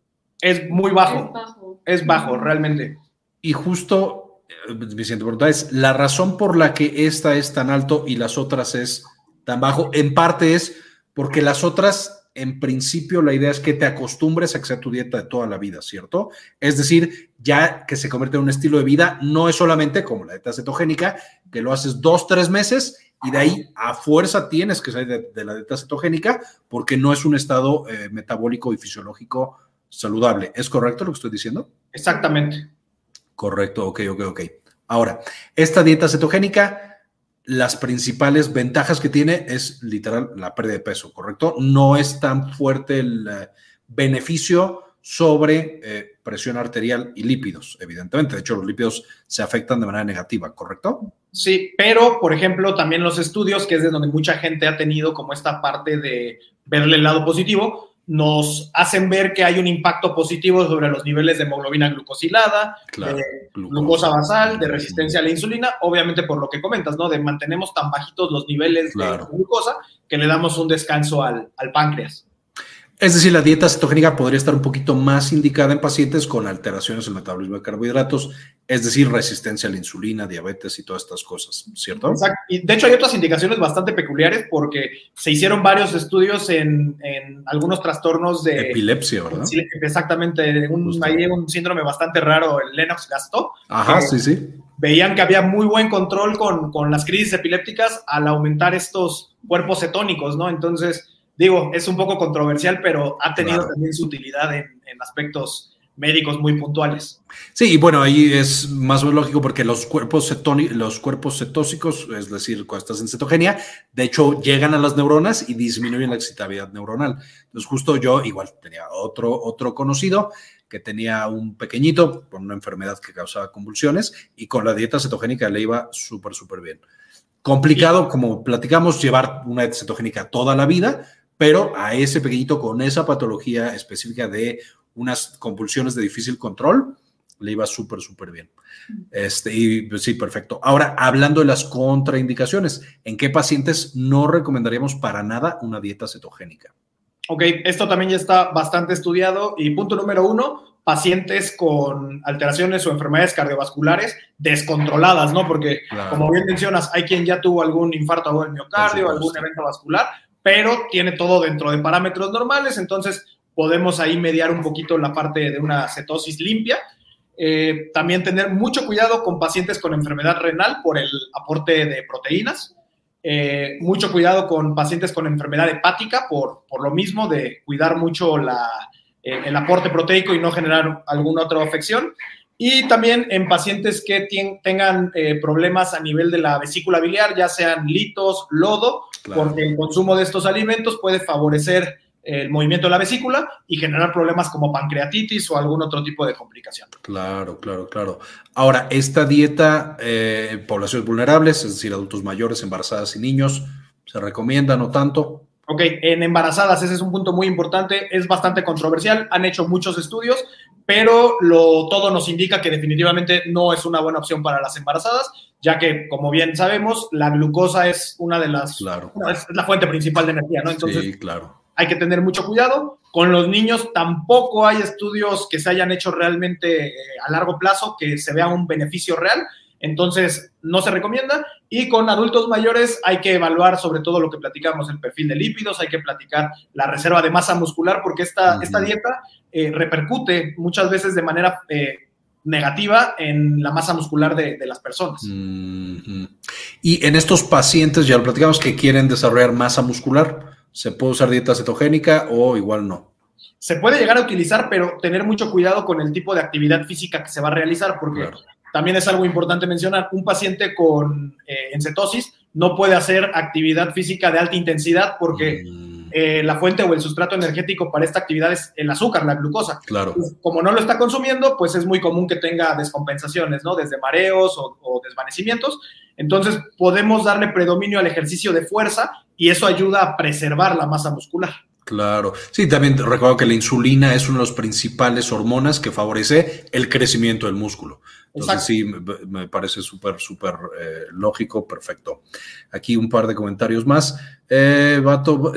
Es muy bajo. Es bajo, es bajo realmente. Y justo pregunta es, la razón por la que esta es tan alto y las otras es tan bajo, en parte es porque las otras, en principio, la idea es que te acostumbres a que sea tu dieta de toda la vida, ¿cierto? Es decir, ya que se convierte en un estilo de vida, no es solamente como la dieta cetogénica, que lo haces dos, tres meses y de ahí a fuerza tienes que salir de, la dieta cetogénica porque no es un estado eh, metabólico y fisiológico saludable. ¿Es correcto lo que estoy diciendo? Exactamente. Correcto, ok, ok, ok. Ahora, esta dieta cetogénica, las principales ventajas que tiene es literal la pérdida de peso, ¿correcto? No es tan fuerte el eh, beneficio sobre, eh, presión arterial y lípidos, evidentemente. De hecho, los lípidos se afectan de manera negativa, ¿correcto? Sí, pero por ejemplo, también los estudios, que es de donde mucha gente ha tenido como esta parte de verle el lado positivo, nos hacen ver que hay un impacto positivo sobre los niveles de hemoglobina glucosilada, de glucosa basal, de resistencia a la insulina, obviamente por lo que comentas, ¿no? De mantenemos tan bajitos los niveles de glucosa que le damos un descanso al, al páncreas. Es decir, la dieta cetogénica podría estar un poquito más indicada en pacientes con alteraciones en el metabolismo de carbohidratos, es decir, resistencia a la insulina, diabetes y todas estas cosas, ¿cierto? Exacto. Y de hecho hay otras indicaciones bastante peculiares porque se hicieron varios estudios en, algunos trastornos de... Epilepsia, ¿verdad? Sí, exactamente. Un, hay un síndrome bastante raro, el Lennox-Gastaut. Ajá, sí, sí. Veían que había muy buen control con, con las crisis epilépticas al aumentar estos cuerpos cetónicos, ¿no? Entonces digo, es un poco controversial, pero ha tenido también su utilidad en, aspectos médicos muy puntuales. Sí, y bueno, ahí es más lógico porque los cuerpos, los cuerpos cetósicos, es decir, cuando estás en cetogenia, de hecho llegan a las neuronas y disminuyen la excitabilidad neuronal. Entonces, justo yo igual tenía otro, otro conocido que tenía un pequeñito con una enfermedad que causaba convulsiones y con la dieta cetogénica le iba súper, súper bien. Complicado, como platicamos, llevar una dieta cetogénica toda la vida, pero a ese pequeñito con esa patología específica de unas convulsiones de difícil control, le iba súper, súper bien. Este, y pues, sí, perfecto. Ahora, hablando de las contraindicaciones, ¿en qué pacientes no recomendaríamos para nada una dieta cetogénica? Ok, esto también ya está bastante estudiado. Y punto número uno, pacientes con alteraciones o enfermedades cardiovasculares descontroladas, ¿no? Porque, como bien mencionas, hay quien ya tuvo algún infarto agudo del miocardio, algún evento vascular, pero tiene todo dentro de parámetros normales, entonces podemos ahí mediar un poquito la parte de una cetosis limpia. Eh, también tener mucho cuidado con pacientes con enfermedad renal por el aporte de proteínas. Eh, mucho cuidado con pacientes con enfermedad hepática por, por lo mismo de cuidar mucho la, eh, el aporte proteico y no generar alguna otra afección. Y también en pacientes que tengan problemas a nivel de la vesícula biliar, ya sean litos, lodo porque el consumo de estos alimentos puede favorecer el movimiento de la vesícula y generar problemas como pancreatitis o algún otro tipo de complicación. Claro, claro, claro. Ahora, esta dieta, eh, poblaciones vulnerables, es decir, adultos mayores, embarazadas y niños, ¿se recomienda no tanto? Ok, en embarazadas ese es un punto muy importante, es bastante controversial, han hecho muchos estudios, pero lo, todo nos indica que definitivamente no es una buena opción para las embarazadas, ya que, como bien sabemos, la glucosa es una de las, claro. es la fuente principal de energía, ¿no? Entonces, sí, claro. Hay que tener mucho cuidado. Con los niños tampoco hay estudios que se hayan hecho realmente eh, a largo plazo que se vea un beneficio real. Entonces, no se recomienda. Y con adultos mayores hay que evaluar sobre todo lo que platicamos, el perfil de lípidos, hay que platicar la reserva de masa muscular, porque esta, esta dieta eh, repercute muchas veces de manera eh, negativa en la masa muscular de, las personas. Y en estos pacientes, ya lo platicamos, que quieren desarrollar masa muscular, ¿se puede usar dieta cetogénica o igual no? Se puede llegar a utilizar, pero tener mucho cuidado con el tipo de actividad física que se va a realizar, porque también es algo importante mencionar, un paciente con eh, cetosis no puede hacer actividad física de alta intensidad porque mm. eh, la fuente o el sustrato energético para esta actividad es el azúcar, la glucosa. Claro. como no lo está consumiendo, pues es muy común que tenga descompensaciones, ¿no? Desde mareos o desvanecimientos. Entonces podemos darle predominio al ejercicio de fuerza y eso ayuda a preservar la masa muscular. Claro. Sí, también recuerdo que la insulina es una de las principales hormonas que favorece el crecimiento del músculo. Entonces sí, me, parece súper, súper eh, lógico, perfecto. Aquí un par de comentarios más. Eh,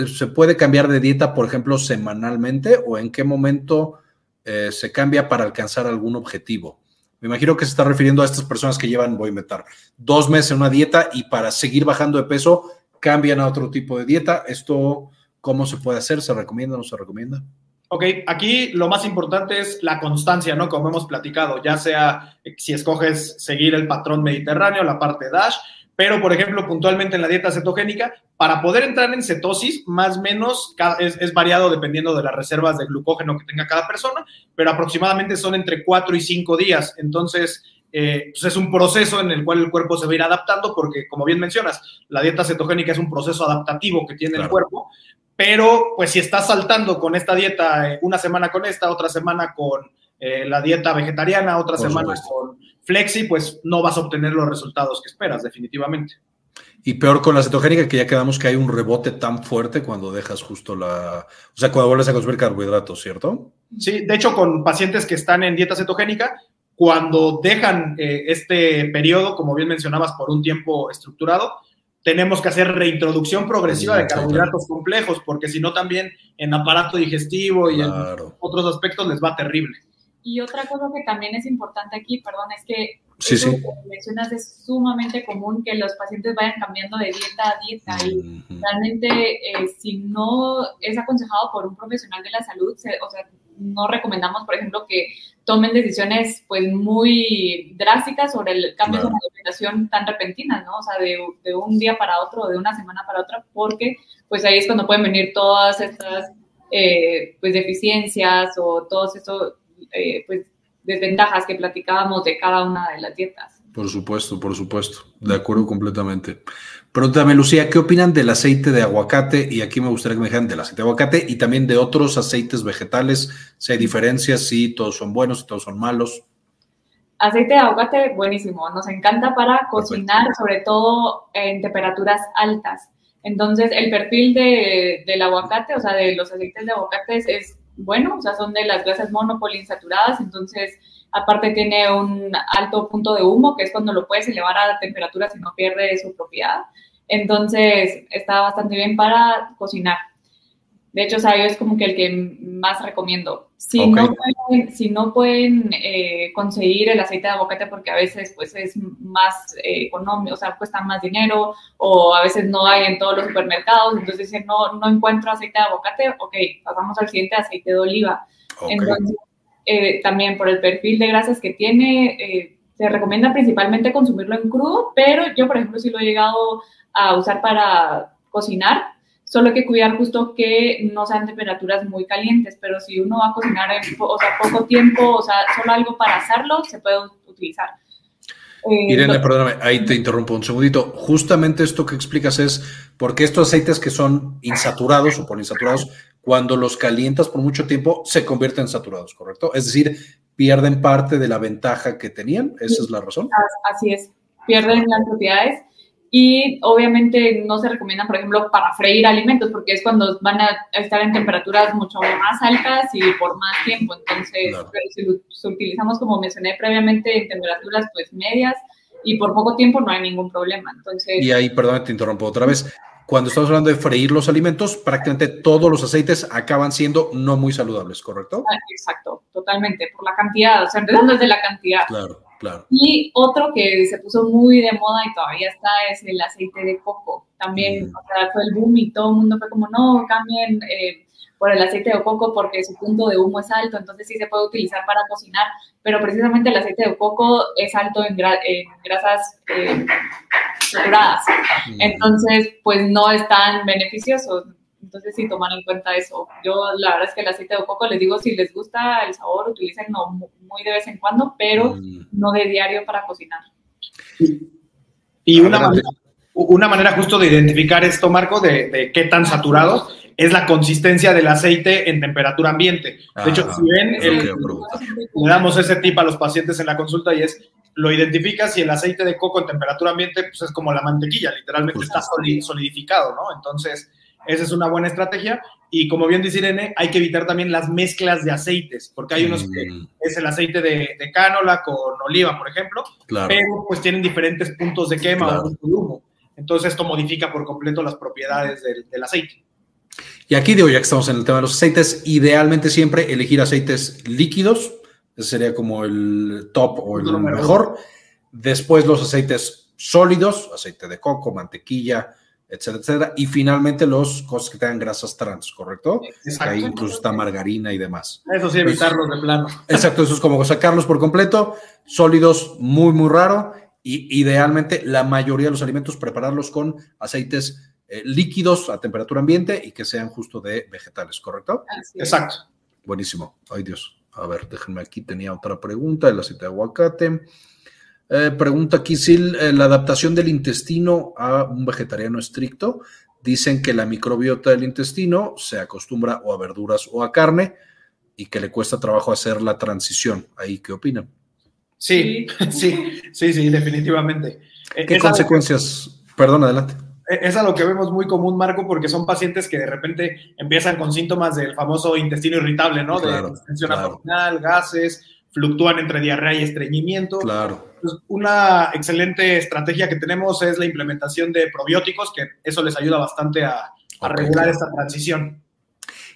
¿se puede cambiar de dieta, por ejemplo, semanalmente o en qué momento eh, se cambia para alcanzar algún objetivo? Me imagino que se está refiriendo a estas personas que llevan, voy a meter, dos meses en una dieta y para seguir bajando de peso cambian a otro tipo de dieta. Esto ¿Cómo se puede hacer? ¿Se recomienda o no se recomienda? Ok, aquí lo más importante es la constancia, ¿no? Como hemos platicado, ya sea si escoges seguir el patrón mediterráneo, la parte DASH, pero por ejemplo, puntualmente en la dieta cetogénica, para poder entrar en cetosis, más o menos es, variado dependiendo de las reservas de glucógeno que tenga cada persona, pero aproximadamente son entre 4 y 5 días. Entonces, eh, pues es un proceso en el cual el cuerpo se va a ir adaptando, porque como bien mencionas, la dieta cetogénica es un proceso adaptativo que tiene el cuerpo, pero pues si estás saltando con esta dieta eh, una semana con esta, otra semana con eh, la dieta vegetariana, otra semana con flexi, pues no vas a obtener los resultados que esperas, definitivamente. Y peor con la cetogénica, que ya quedamos que hay un rebote tan fuerte cuando dejas justo la. O sea, cuando vuelves a consumir carbohidratos, ¿cierto? Sí, de hecho, con pacientes que están en dieta cetogénica, cuando dejan eh, este periodo, como bien mencionabas, por un tiempo estructurado, tenemos que hacer reintroducción progresiva de carbohidratos complejos, porque si no, también en aparato digestivo y en otros aspectos les va terrible. Y otra cosa que también es importante aquí, perdón, es que Sí, eso que mencionas es sumamente común que los pacientes vayan cambiando de dieta a dieta y realmente eh, si no es aconsejado por un profesional de la salud, o sea, no recomendamos, por ejemplo, que tomen decisiones pues muy drásticas sobre el cambio de alimentación tan repentina, ¿no? O sea, de, de, un día para otro, de una semana para otra, porque pues ahí es cuando pueden venir todas estas eh, pues deficiencias o todos estos eh, pues desventajas que platicábamos de cada una de las dietas. Por supuesto, por supuesto. De acuerdo completamente. Pregúntame, Lucía, ¿qué opinan del aceite de aguacate? Y aquí me gustaría que me dijeran del aceite de aguacate y también de otros aceites vegetales. Si hay diferencias, si todos son buenos, si todos son malos. Aceite de aguacate, buenísimo. Nos encanta para cocinar, sobre todo en temperaturas altas. Entonces, el perfil de, del aguacate, o sea, de los aceites de aguacate es bueno, o sea, son de las grasas monopolinsaturadas, entonces aparte tiene un alto punto de humo, que es cuando lo puedes elevar a temperatura si no pierde su propiedad. Entonces está bastante bien para cocinar. De hecho, o sea, yo es como que el que más recomiendo. Si no pueden, si no pueden eh, conseguir el aceite de aguacate porque a veces pues es más eh, económico, o sea, cuesta más dinero o a veces no hay en todos los supermercados, entonces si no, no encuentro aceite de aguacate, ok, pasamos al siguiente aceite de oliva. Entonces, eh, también por el perfil de grasas que tiene, se recomienda principalmente consumirlo en crudo, pero yo, por ejemplo, sí lo he llegado a usar para cocinar Solo hay que cuidar justo que no sean temperaturas muy calientes, pero si uno va a cocinar en o sea, poco tiempo, o sea, solo algo para hacerlo, se puede utilizar. Eh, Irene, perdóname, ahí te interrumpo un segundito. Justamente esto que explicas es porque estos aceites que son insaturados o poliinsaturados, cuando los calientas por mucho tiempo, se convierten en saturados, ¿correcto? Es decir, pierden parte de la ventaja que tenían. ¿Esa es la razón? Así es, pierden las propiedades y obviamente no se recomiendan, por ejemplo, para freír alimentos, porque es cuando van a estar en temperaturas mucho más altas y por más tiempo. Entonces, si lo utilizamos, como mencioné previamente, en temperaturas pues medias y por poco tiempo no hay ningún problema. Entonces, y ahí, perdón, te interrumpo otra vez. Cuando estamos hablando de freír los alimentos, prácticamente todos los aceites acaban siendo no muy saludables, ¿correcto? Ah, exacto, totalmente, por la cantidad, o sea, empezando desde la cantidad. Claro. Y otro que se puso muy de moda y todavía está es el aceite de coco. También, mm. o sea, fue el boom y todo el mundo fue como, no, cambien eh, por el aceite de coco porque su punto de humo es alto, entonces sí se puede utilizar para cocinar, pero precisamente el aceite de coco es alto en, grasas eh, saturadas. Mm. Entonces, pues no es tan beneficioso. Entonces, sí, tomar en cuenta eso. Yo, la verdad es que el aceite de coco, les digo, si les gusta el sabor, utilicenlo muy de vez en cuando, pero mm. no de diario para cocinar. Y una manera, una manera justo de identificar esto, Marco, de, qué tan saturados, es la consistencia del aceite en temperatura ambiente. De hecho, si ven, le damos ese tip a los pacientes en la consulta y es, lo identificas y el aceite de coco en temperatura ambiente, pues es como la mantequilla, literalmente está solidificado, ¿no? Entonces, esa es una buena estrategia. Y como bien dice Irene, hay que evitar también las mezclas de aceites, porque hay unos que mm. es el aceite de, de, cánola con oliva, por ejemplo, pero pues tienen diferentes puntos de quema o de humo. Entonces esto modifica por completo las propiedades del, aceite. Y aquí digo, ya que estamos en el tema de los aceites, idealmente siempre elegir aceites líquidos, ese sería como el top o el mejor. Después los aceites sólidos, aceite de coco, mantequilla, etcétera, etcétera. Y finalmente los cosas que tengan grasas trans, ¿correcto? Exacto. Ahí incluso está margarina y demás. Eso sí, evitarlos de plano. Exacto, eso es como sacarlos por completo. Sólidos, muy, muy raro. Y idealmente la mayoría de los alimentos prepararlos con aceites eh, líquidos a temperatura ambiente y que sean justo de vegetales, ¿correcto? Exacto. Buenísimo. Ay Dios. A ver, déjenme aquí, tenía otra pregunta, el aceite de aguacate. Eh, pregunta Kisil, eh, la adaptación del intestino a un vegetariano estricto. Dicen que la microbiota del intestino se acostumbra o a verduras o a carne. y que le cuesta trabajo hacer la transición. ¿Ahí qué opinan? Sí, sí, sí, sí, definitivamente. ¿Qué consecuencias? Perdón, adelante. Es algo que vemos muy común, Marco, porque son pacientes que de repente empiezan con síntomas del famoso intestino irritable, ¿no? de tensión abdominal, gases, fluctúan entre diarrea y estreñimiento. Claro. una excelente estrategia que tenemos es la implementación de probióticos, que eso les ayuda bastante a, regular esta transición.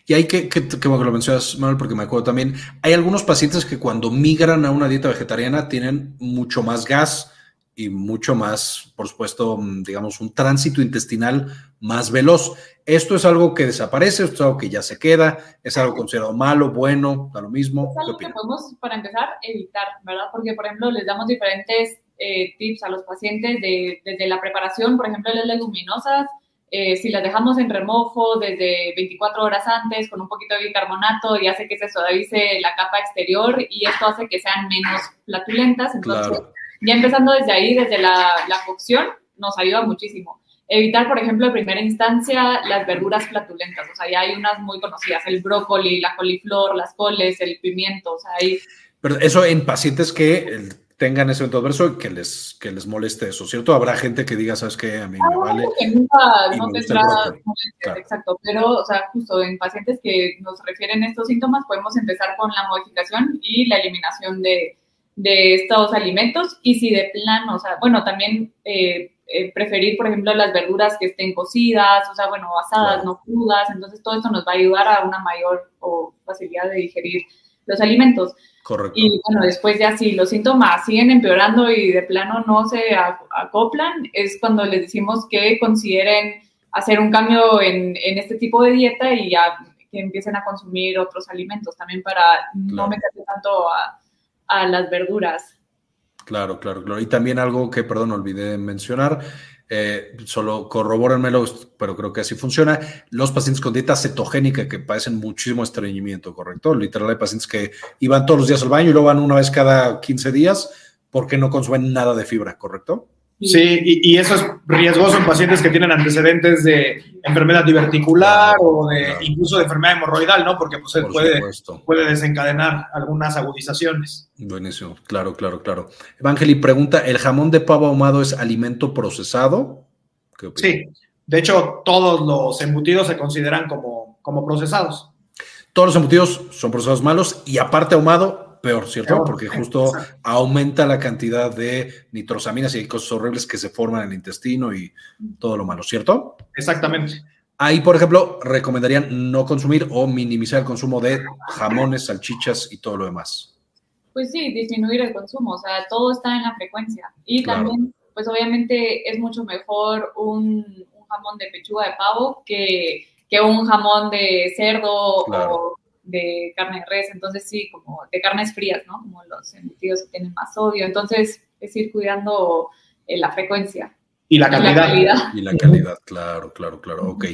Y hay que, que, que, lo mencionas, Manuel, porque me acuerdo también, hay algunos pacientes que cuando migran a una dieta vegetariana tienen mucho más gas y mucho más, por supuesto, mm, digamos, un tránsito intestinal más veloz. Esto es algo que desaparece, esto es algo que ya se queda, es algo considerado malo, bueno, da lo mismo. Es algo que podemos, para empezar, evitar, ¿verdad? Porque, por ejemplo, les damos diferentes eh, tips a los pacientes de, desde la preparación, por ejemplo, las leguminosas, eh, si las dejamos en remojo desde 24 horas antes con un poquito de bicarbonato y hace que se suavice la capa exterior y esto hace que sean menos flatulentas. Entonces, ya empezando desde ahí, desde la, la, cocción, nos ayuda muchísimo. Evitar, por ejemplo, en primera instancia, las verduras flatulentas. O sea, ya hay unas muy conocidas, el brócoli, la coliflor, las coles, el pimiento. O sea, hay... Pero eso en pacientes que tengan ese adverso y que les, que les moleste eso, ¿cierto? Habrá gente que diga, ¿sabes qué? A mí me ah, vale. Que nunca, no tendrá exacto. Pero, o sea, justo en pacientes que nos refieren estos síntomas, podemos empezar con la modificación y la eliminación de, de estos alimentos. Y si de plano, o sea, bueno, también eh, eh, preferir, por ejemplo, las verduras que estén cocidas, o sea, bueno, asadas, no crudas. Entonces, todo esto nos va a ayudar a una mayor o facilidad de digerir los alimentos. Correcto. Y bueno, después ya si los síntomas siguen empeorando y de plano no se acoplan, es cuando les decimos que consideren hacer un cambio en, en este tipo de dieta y ya que empiecen a consumir otros alimentos también para no meterse tanto a, a las verduras. Claro, claro, claro. Y también algo que, perdón, olvidé mencionar, eh, solo corrobórenmelo, pero creo que así funciona. Los pacientes con dieta cetogénica que padecen muchísimo estreñimiento, ¿correcto? Literal, hay pacientes que iban todos los días al baño y luego van una vez cada 15 días porque no consumen nada de fibra, ¿correcto? Sí, y, eso es riesgoso en pacientes que tienen antecedentes de enfermedad diverticular o de incluso de enfermedad hemorroidal, ¿no? Porque pues, puede, puede, desencadenar algunas agudizaciones. Buenísimo, claro, claro, claro. Evangeli pregunta, ¿el jamón de pavo ahumado es alimento procesado? sí, de hecho todos los embutidos se consideran como, como procesados. Todos los embutidos son procesados malos y aparte ahumado peor, ¿cierto? Porque justo aumenta la cantidad de nitrosaminas y hay cosas horribles que se forman en el intestino y todo lo malo, ¿cierto? Exactamente. Ahí, por ejemplo, recomendarían no consumir o minimizar el consumo de jamones, salchichas y todo lo demás. Pues sí, disminuir el consumo, o sea, todo está en la frecuencia. Y también, pues obviamente es mucho mejor un, jamón de pechuga de pavo que, que un jamón de cerdo o de carne de res, entonces sí, como de carnes frías, ¿no? Como los embutidos tienen más sodio, entonces es ir cuidando eh, la frecuencia. Y la calidad. Y la calidad, claro, claro, claro. Ok.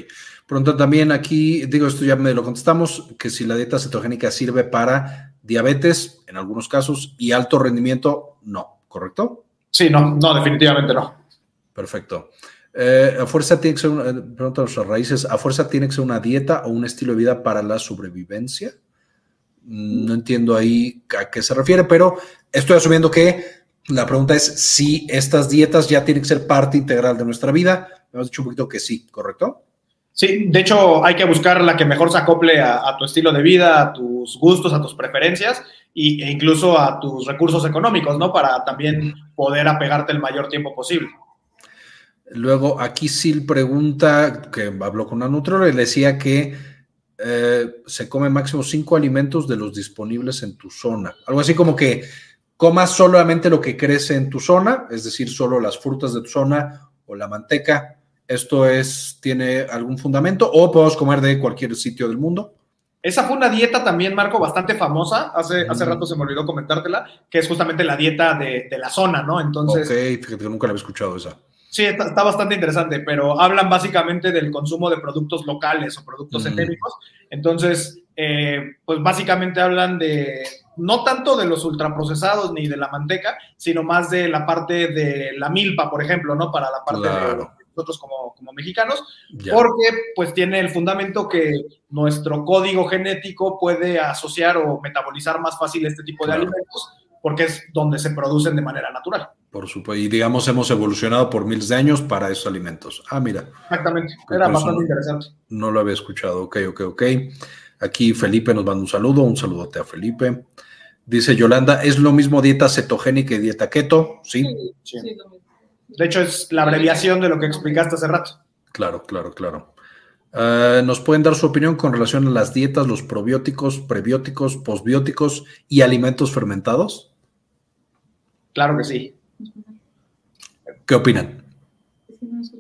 Pronto también aquí, digo, esto ya me lo contestamos, que si la dieta cetogénica sirve para diabetes, en algunos casos, y alto rendimiento, no, ¿correcto? Sí, no, no, definitivamente no. Perfecto. Eh, a fuerza tiene que ser, una, eh, raíces, a fuerza tiene que ser una dieta o un estilo de vida para la sobrevivencia. Mm, no entiendo ahí a qué se refiere, pero estoy asumiendo que la pregunta es si estas dietas ya tienen que ser parte integral de nuestra vida. Me has dicho un poquito que sí, ¿correcto? Sí, de hecho hay que buscar la que mejor se acople a, tu estilo de vida, a tus gustos, a tus preferencias e incluso a tus recursos económicos, ¿no? Para también poder apegarte el mayor tiempo posible. Luego aquí Sil pregunta, que habló con una nutrióloga y le decía que eh, se come máximo cinco alimentos de los disponibles en tu zona. Algo así como que comas solamente lo que crece en tu zona, es decir, solo las frutas de tu zona o la manteca. ¿Esto es, tiene algún fundamento o podemos comer de cualquier sitio del mundo? Esa fue una dieta también, Marco, bastante famosa. Hace, hace rato se me olvidó comentártela, que es justamente la dieta de, de la zona, ¿no? Entonces. Ok, fíjate que nunca la había escuchado esa. Sí, está, bastante interesante, pero hablan básicamente del consumo de productos locales o productos endémicos. Entonces, eh, pues básicamente hablan de no tanto de los ultraprocesados ni de la manteca, sino más de la parte de la milpa, por ejemplo, ¿no? Para la parte nosotros como, como mexicanos, porque pues tiene el fundamento que nuestro código genético puede asociar o metabolizar más fácil este tipo de alimentos, porque es donde se producen de manera natural. Por supuesto, y digamos hemos evolucionado por miles de años para esos alimentos. Ah, mira. Exactamente, era bastante interesante. No lo había escuchado, ok, ok, ok. Aquí Felipe nos manda un saludo, un saludote a Felipe. Dice Yolanda, ¿es lo mismo dieta cetogénica y dieta keto? Sí. sí, De hecho, es la abreviación de lo que explicaste hace rato. Claro, claro, claro. Ah, ¿Nos pueden dar su opinión con relación a las dietas, los probióticos, prebióticos, posbióticos y alimentos fermentados? Claro que sí. ¿Qué opinan?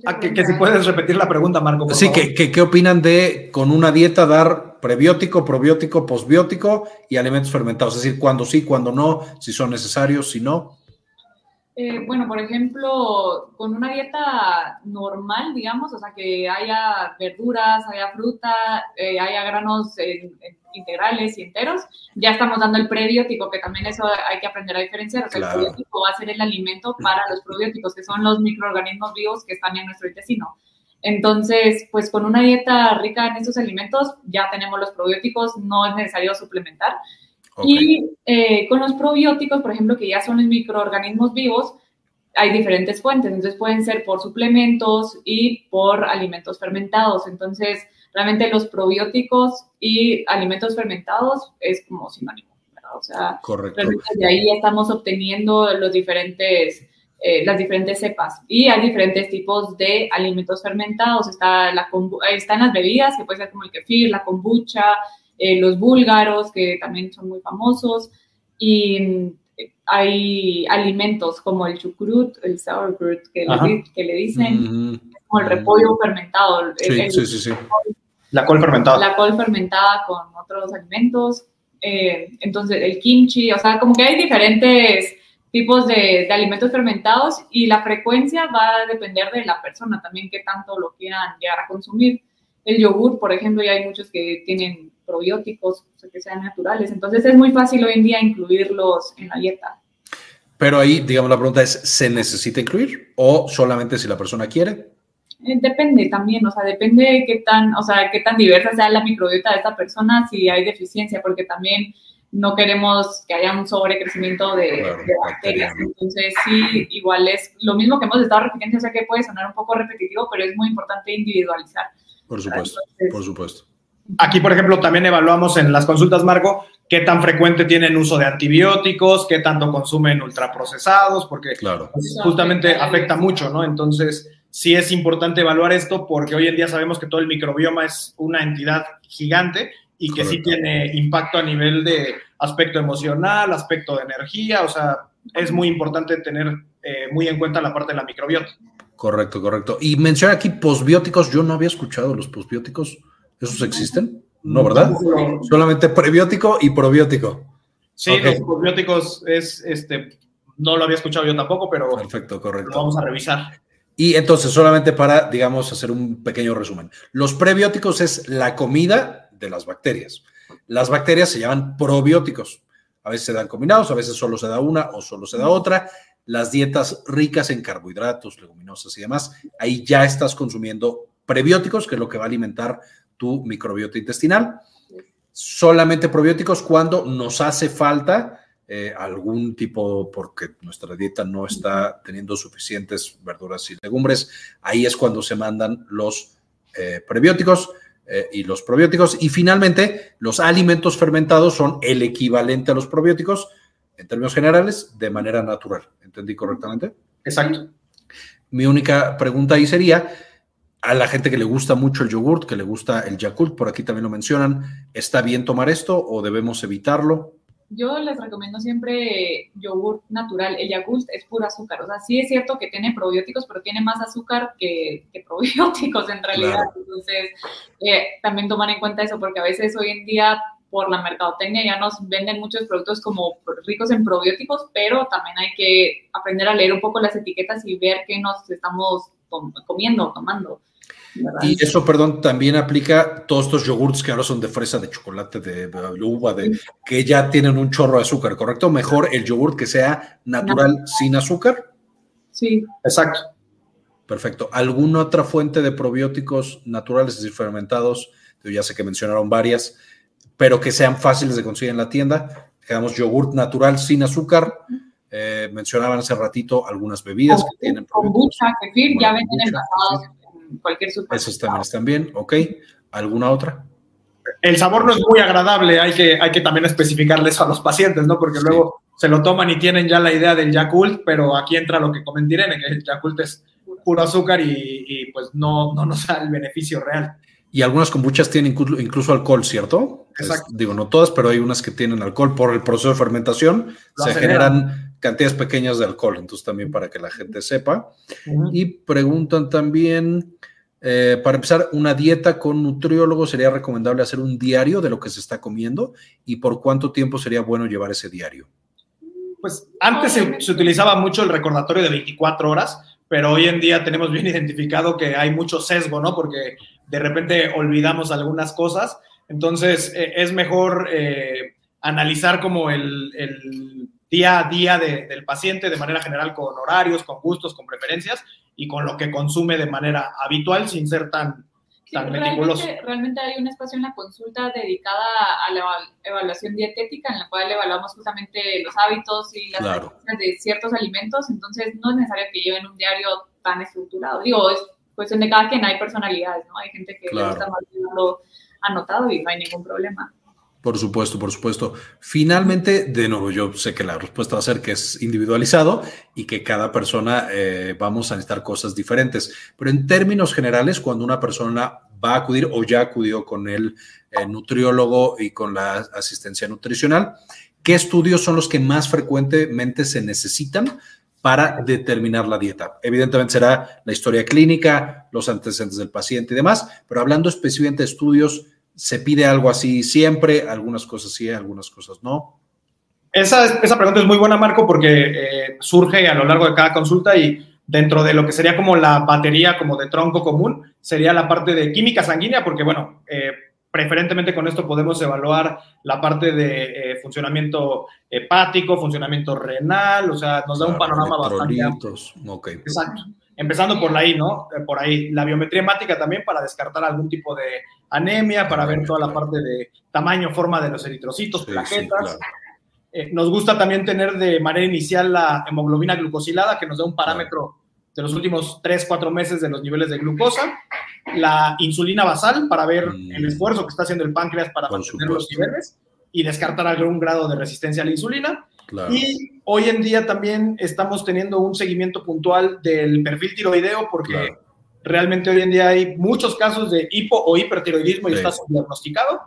Ah, que, si puedes repetir la pregunta, Marco. sí, Que, ¿qué opinan de con una dieta dar prebiótico, probiótico, posbiótico y alimentos fermentados? Es decir, cuando sí, cuando no, si son necesarios, si no. Eh, bueno, por ejemplo, con una dieta normal, digamos, o sea, que haya verduras, haya fruta, eh, haya granos integrales y enteros, ya estamos dando el prebiótico, que también eso hay que aprender a diferenciar. O sea, el prebiótico va a ser el alimento para los probióticos, que son los microorganismos vivos que están en nuestro intestino. Entonces, pues con una dieta rica en esos alimentos ya tenemos los probióticos, no es necesario suplementar. Y eh, con los probióticos, por ejemplo, que ya son los microorganismos vivos, hay diferentes fuentes, entonces pueden ser por suplementos y por alimentos fermentados. Entonces, realmente los probióticos y alimentos fermentados es como sinónimo. O sea, de ahí estamos obteniendo los diferentes, eh, las diferentes cepas. Y hay diferentes tipos de alimentos fermentados. Está la, están las bebidas, que puede ser como el kefir, la kombucha, eh, los búlgaros, que también son muy famosos, y mm, hay alimentos como el chucrut, el sauerkraut, que, le, que le, dicen, como el repollo fermentado. Sí, sí, sí, La col fermentada. La col fermentada con otros alimentos. Eh, entonces, el kimchi, o sea, como que hay diferentes tipos de, de, alimentos fermentados y la frecuencia va a depender de la persona también, qué tanto lo quieran llegar a consumir. El yogur, por ejemplo, ya hay muchos que tienen probióticos, o sea, que sean naturales. Entonces es muy fácil hoy en día incluirlos en la dieta. Pero ahí, digamos, la pregunta es, ¿se necesita incluir o solamente si la persona quiere? Eh, depende también, o sea, depende de qué tan, o sea, qué tan diversa sea la microbiota de esta persona, si hay deficiencia, porque también no queremos que haya un sobrecrecimiento de, bacterias. Entonces, sí, igual es lo mismo que hemos estado repitiendo, o sea que puede sonar un poco repetitivo, pero es muy importante individualizar. Por supuesto, por supuesto. Aquí, por ejemplo, también evaluamos en las consultas, Marco, qué tan frecuente tienen uso de antibióticos, qué tanto consumen ultraprocesados, porque claro. Pues, justamente afecta mucho, ¿no? Entonces, sí es importante evaluar esto porque hoy en día sabemos que todo el microbioma es una entidad gigante y que sí tiene impacto a nivel de aspecto emocional, aspecto de energía, o sea, es muy importante tener eh, muy en cuenta la parte de la microbiota. Correcto, correcto. Y menciona aquí posbióticos, yo no había escuchado los posbióticos. ¿Esos existen? No, ¿verdad? Solamente prebiótico y probiótico. Sí, los probióticos es, este, no lo había escuchado yo tampoco, pero Perfecto, correcto. Lo vamos a revisar. Y entonces, solamente para, digamos, hacer un pequeño resumen. Los prebióticos es la comida de las bacterias. Las bacterias se llaman probióticos. A veces se dan combinados, a veces solo se da una o solo se da otra. Las dietas ricas en carbohidratos, leguminosas y demás, ahí ya estás consumiendo prebióticos, que es lo que va a alimentar tu microbiota intestinal. Solamente probióticos cuando nos hace falta eh, algún tipo, porque nuestra dieta no está teniendo suficientes verduras y legumbres, ahí es cuando se mandan los eh, prebióticos eh, y los probióticos. Y finalmente, los alimentos fermentados son el equivalente a los probióticos, en términos generales, de manera natural. ¿Entendí correctamente? Exacto. Mi única pregunta ahí sería, a la gente que le gusta mucho el yogurt, que le gusta el Yakult, por aquí también lo mencionan, ¿está bien tomar esto o debemos evitarlo? Yo les recomiendo siempre yogurt natural. El Yakult es puro azúcar. O sea, sí es cierto que tiene probióticos, pero tiene más azúcar que, probióticos en realidad. Entonces, eh, también tomar en cuenta eso, porque a veces hoy en día por la mercadotecnia ya nos venden muchos productos como ricos en probióticos, pero también hay que aprender a leer un poco las etiquetas y ver qué nos estamos comiendo, tomando. Y eso, perdón, también aplica todos estos yogurts que ahora son de fresa, de chocolate, de, uva, de, que ya tienen un chorro de azúcar, ¿correcto? Mejor el yogurt que sea natural sin azúcar. Sí. Exacto. Perfecto. ¿Alguna otra fuente de probióticos naturales, es decir, fermentados? Yo ya sé que mencionaron varias, pero que sean fáciles de conseguir en la tienda. Digamos, yogurt natural sin azúcar. Eh, mencionaban hace ratito algunas bebidas que tienen. Kombucha, kefir, ya venden envasados en cualquier supermercado. Esos también están bien, ok. ¿Alguna otra? El sabor no es muy agradable, hay que, hay que también especificarles a los pacientes, ¿no? Porque Sí. luego se lo toman y tienen ya la idea del Yakult, pero aquí entra lo que comen Irene, que el Yakult es puro azúcar y, y, pues no, no nos da el beneficio real. Y algunas kombuchas tienen inclu- incluso alcohol, ¿cierto? Exacto. Es- digo, no todas, pero hay unas que tienen alcohol por el proceso de fermentación. Lo se aceleran. generan cantidades pequeñas de alcohol, entonces también para que la gente sepa. Y preguntan también, eh, para empezar, una dieta con nutriólogo, ¿sería recomendable hacer un diario de lo que se está comiendo? ¿Y por cuánto tiempo sería bueno llevar ese diario? Pues antes se, utilizaba mucho el recordatorio de 24 horas, pero hoy en día tenemos bien identificado que hay mucho sesgo, ¿no? Porque de repente olvidamos algunas cosas. Entonces eh, es mejor eh, analizar como el, el día a día de- del paciente de manera general con horarios, con gustos, con preferencias y con lo que consume de manera habitual sin ser tan, Sí, tan meticuloso. realmente, realmente hay un espacio en la consulta dedicada a la eval- evaluación dietética en la cual evaluamos justamente los hábitos y las Claro. preferencias de ciertos alimentos, entonces no es necesario que lleven un diario tan estructurado. Digo, es cuestión de cada quien, hay personalidades, ¿no? Hay gente que Claro. le gusta más llevarlo anotado y no hay ningún problema. Por supuesto, por supuesto. Finalmente, de nuevo, yo sé que la respuesta va a ser que es individualizado y que cada persona eh, vamos a necesitar cosas diferentes. Pero en términos generales, cuando una persona va a acudir o ya acudió con el eh, nutriólogo y con la asistencia nutricional, ¿qué estudios son los que más frecuentemente se necesitan para determinar la dieta? Evidentemente será la historia clínica, los antecedentes del paciente y demás, pero hablando específicamente de estudios, ¿Se pide algo así siempre? Algunas cosas sí, algunas cosas no. Esa, esa pregunta es muy buena, Marco, porque eh, surge a lo largo de cada consulta y dentro de lo que sería como la batería como de tronco común, sería la parte de química sanguínea, porque bueno, eh, preferentemente con esto podemos evaluar la parte de eh, funcionamiento hepático, funcionamiento renal, o sea, nos da un panorama bastante amplio. Electrolitos, ok. Exacto. Empezando por ahí, ¿no? Por ahí. La biometría hemática también para descartar algún tipo de anemia, para ver toda la parte de tamaño, forma de los eritrocitos, Sí, sí, plaquetas. claro. Eh, nos gusta también tener de manera inicial la hemoglobina glucosilada, que nos da un parámetro de los últimos 3, 4 meses de los niveles de glucosa. La insulina basal para ver Mm. el esfuerzo que está haciendo el páncreas para Por mantener los niveles y descartar algún grado de resistencia a la insulina. Claro. Y hoy en día también estamos teniendo un seguimiento puntual del perfil tiroideo porque Claro. Realmente hoy en día hay muchos casos de hipo o hipertiroidismo y Sí. está subdiagnosticado.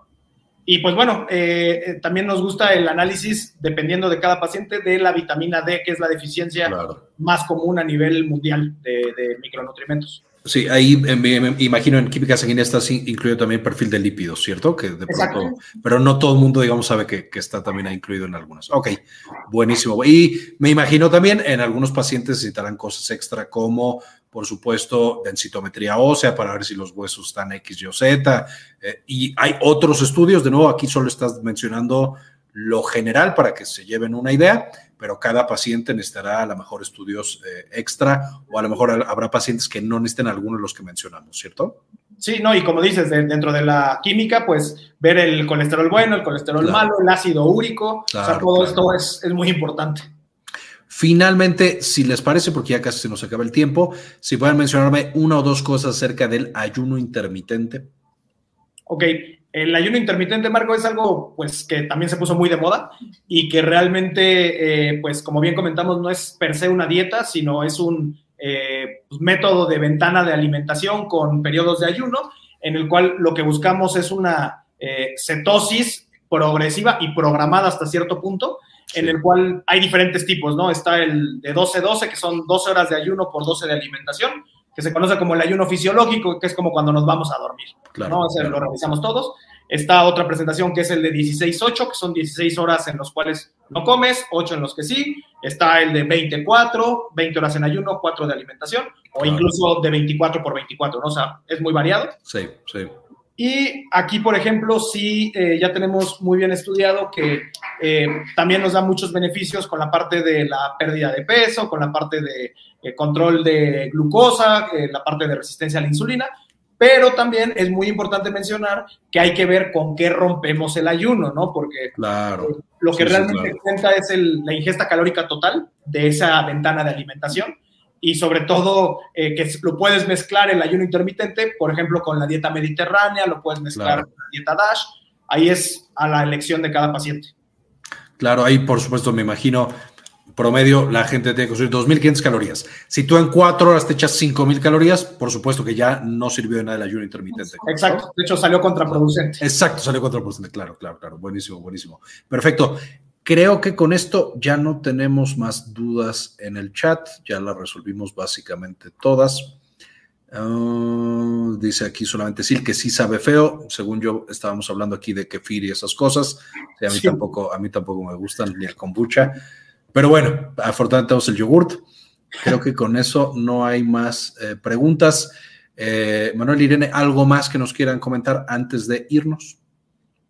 Y pues bueno, eh, eh, también nos gusta el análisis, dependiendo de cada paciente, de la vitamina D, que es la deficiencia Claro. más común a nivel mundial de, de micronutrimentos. Sí, ahí eh, me, me imagino en química sanguínea está incluido también perfil de lípidos, ¿cierto? Que de pronto, pero no todo el mundo, digamos, sabe que, que está también incluido en algunas. Ok, buenísimo. Y me imagino también en algunos pacientes necesitarán cosas extra como, por supuesto, densitometría ósea para ver si los huesos están X, Y o Z. eh, y hay otros estudios, de nuevo, aquí solo estás mencionando lo general para que se lleven una idea, pero cada paciente necesitará a lo mejor estudios eh, extra o a lo mejor habrá pacientes que no necesiten alguno de los que mencionamos, ¿cierto? Sí, no, y como dices, de- dentro de la química, pues ver el colesterol bueno, el colesterol Claro. malo, el ácido úrico, o sea, todo claro. esto es, es muy importante. Finalmente, si les parece, porque ya casi se nos acaba el tiempo, si pueden mencionarme una o dos cosas acerca del ayuno intermitente. Ok, el ayuno intermitente, Marco, es algo pues que también se puso muy de moda y que realmente, eh, pues como bien comentamos, no es per se una dieta, sino es un eh, pues, método de ventana de alimentación con periodos de ayuno, en el cual lo que buscamos es una eh, cetosis progresiva y programada hasta cierto punto, en el cual hay diferentes tipos, ¿no? Está el de 12-12, que son 12 horas de ayuno por 12 de alimentación, que se conoce como el ayuno fisiológico, que es como cuando nos vamos a dormir. Claro, ¿no? Ese claro. lo realizamos todos. Está otra presentación que es el de 16-8, que son 16 horas en los cuales no comes, 8 en los que sí. Está el de 24, 20 horas en ayuno, 4 de alimentación, o Claro. incluso de 24 por 24, ¿no? O sea, es muy variado. Sí, sí. Y aquí, por ejemplo, sí, eh, ya tenemos muy bien estudiado que eh, también nos da muchos beneficios con la parte de la pérdida de peso, con la parte de eh, control de glucosa, la parte de resistencia a la insulina, pero también es muy importante mencionar que hay que ver con qué rompemos el ayuno, ¿no? Porque claro. lo que realmente cuenta es la ingesta calórica total de esa ventana de alimentación y sobre todo que lo puedes mezclar el ayuno intermitente, por ejemplo, con la dieta mediterránea, lo puedes mezclar con la dieta DASH, ahí es a la elección de cada paciente. Claro, ahí por supuesto me imagino, promedio la gente tiene que consumir 2.500 calorías. Si tú en cuatro horas te echas 5.000 calorías, por supuesto que ya no sirvió de nada el ayuno intermitente. Exacto, de hecho salió contraproducente. Exacto, salió contraproducente, claro, claro, claro, buenísimo, buenísimo. Perfecto. Creo que con esto ya no tenemos más dudas en el chat, ya las resolvimos básicamente todas. Ah, dice aquí solamente Sil que sí sabe feo. Según yo, estábamos hablando aquí de kefir y esas cosas. a, mí tampoco, a mí tampoco me gustan ni el kombucha. Pero bueno, afortunadamente tenemos el yogurt. Creo que con eso no hay más eh, preguntas. Eh, Manuel Irene, ¿algo más que nos quieran comentar antes de irnos?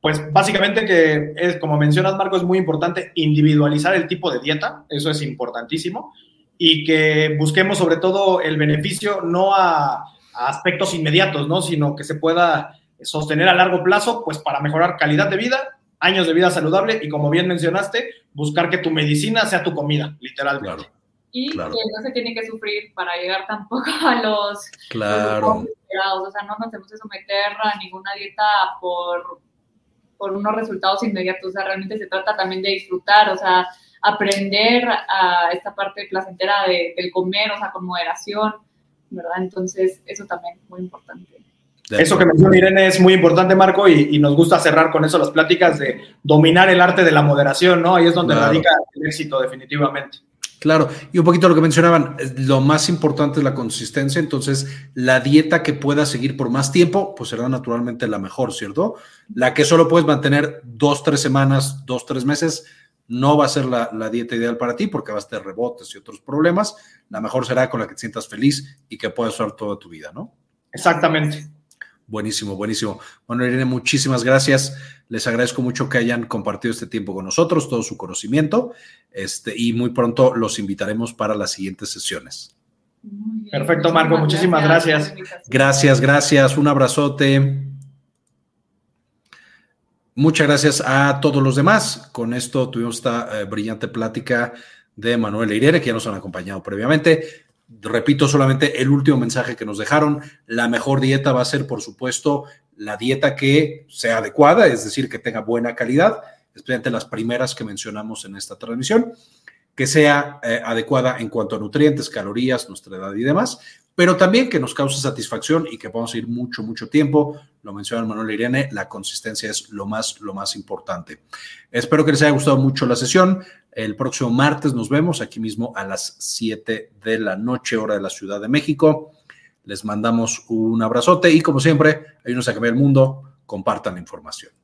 Pues básicamente que es, como mencionas, Marco, es muy importante individualizar el tipo de dieta. Eso es importantísimo y que busquemos sobre todo el beneficio no a, aspectos inmediatos, ¿no? sino que se pueda sostener a largo plazo, pues para mejorar calidad de vida, años de vida saludable y como bien mencionaste, buscar que tu medicina sea tu comida, literalmente. Y que no se tiene que sufrir para llegar tampoco a los, claro. o sea, no nos tenemos que someter a ninguna dieta por, por unos resultados inmediatos, o sea, realmente se trata también de disfrutar, o sea, aprender a esta parte placentera del comer, o sea, con moderación, ¿verdad? Entonces, eso también es muy importante. Eso que mencionó Irene es muy importante, Marco, y, nos gusta cerrar con eso las pláticas de dominar el arte de la moderación, ¿no? Ahí es donde radica el éxito, definitivamente. Claro, y un poquito lo que mencionaban, lo más importante es la consistencia, entonces la dieta que pueda seguir por más tiempo, pues será naturalmente la mejor, ¿cierto? La que solo puedes mantener dos, tres semanas, dos, tres meses, no va a ser la, dieta ideal para ti porque vas a tener rebotes y otros problemas. La mejor será con la que te sientas feliz y que puedas usar toda tu vida, ¿no? Exactamente. Buenísimo, buenísimo. Bueno, Irene, muchísimas gracias. Les agradezco mucho que hayan compartido este tiempo con nosotros, todo su conocimiento, este, y muy pronto los invitaremos para las siguientes sesiones. Perfecto, Marco. Muchísimas gracias. Gracias, gracias. Un abrazote. Muchas gracias a todos los demás. Con esto tuvimos esta eh, brillante plática de Manuel e Irene, que ya nos han acompañado previamente. Repito solamente el último mensaje que nos dejaron. La mejor dieta va a ser, por supuesto, la dieta que sea adecuada, es decir, que tenga buena calidad, especialmente las primeras que mencionamos en esta transmisión, que sea eh, adecuada en cuanto a nutrientes, calorías, nuestra edad y demás, pero también que nos cause satisfacción y que podamos ir mucho, mucho tiempo. Lo menciona Manuel Irene, la consistencia es lo más, lo más importante. Espero que les haya gustado mucho la sesión. El próximo martes nos vemos aquí mismo a las 7 de la noche, hora de la Ciudad de México. Les mandamos un abrazote y como siempre, ayúdenos a cambiar el mundo, compartan la información.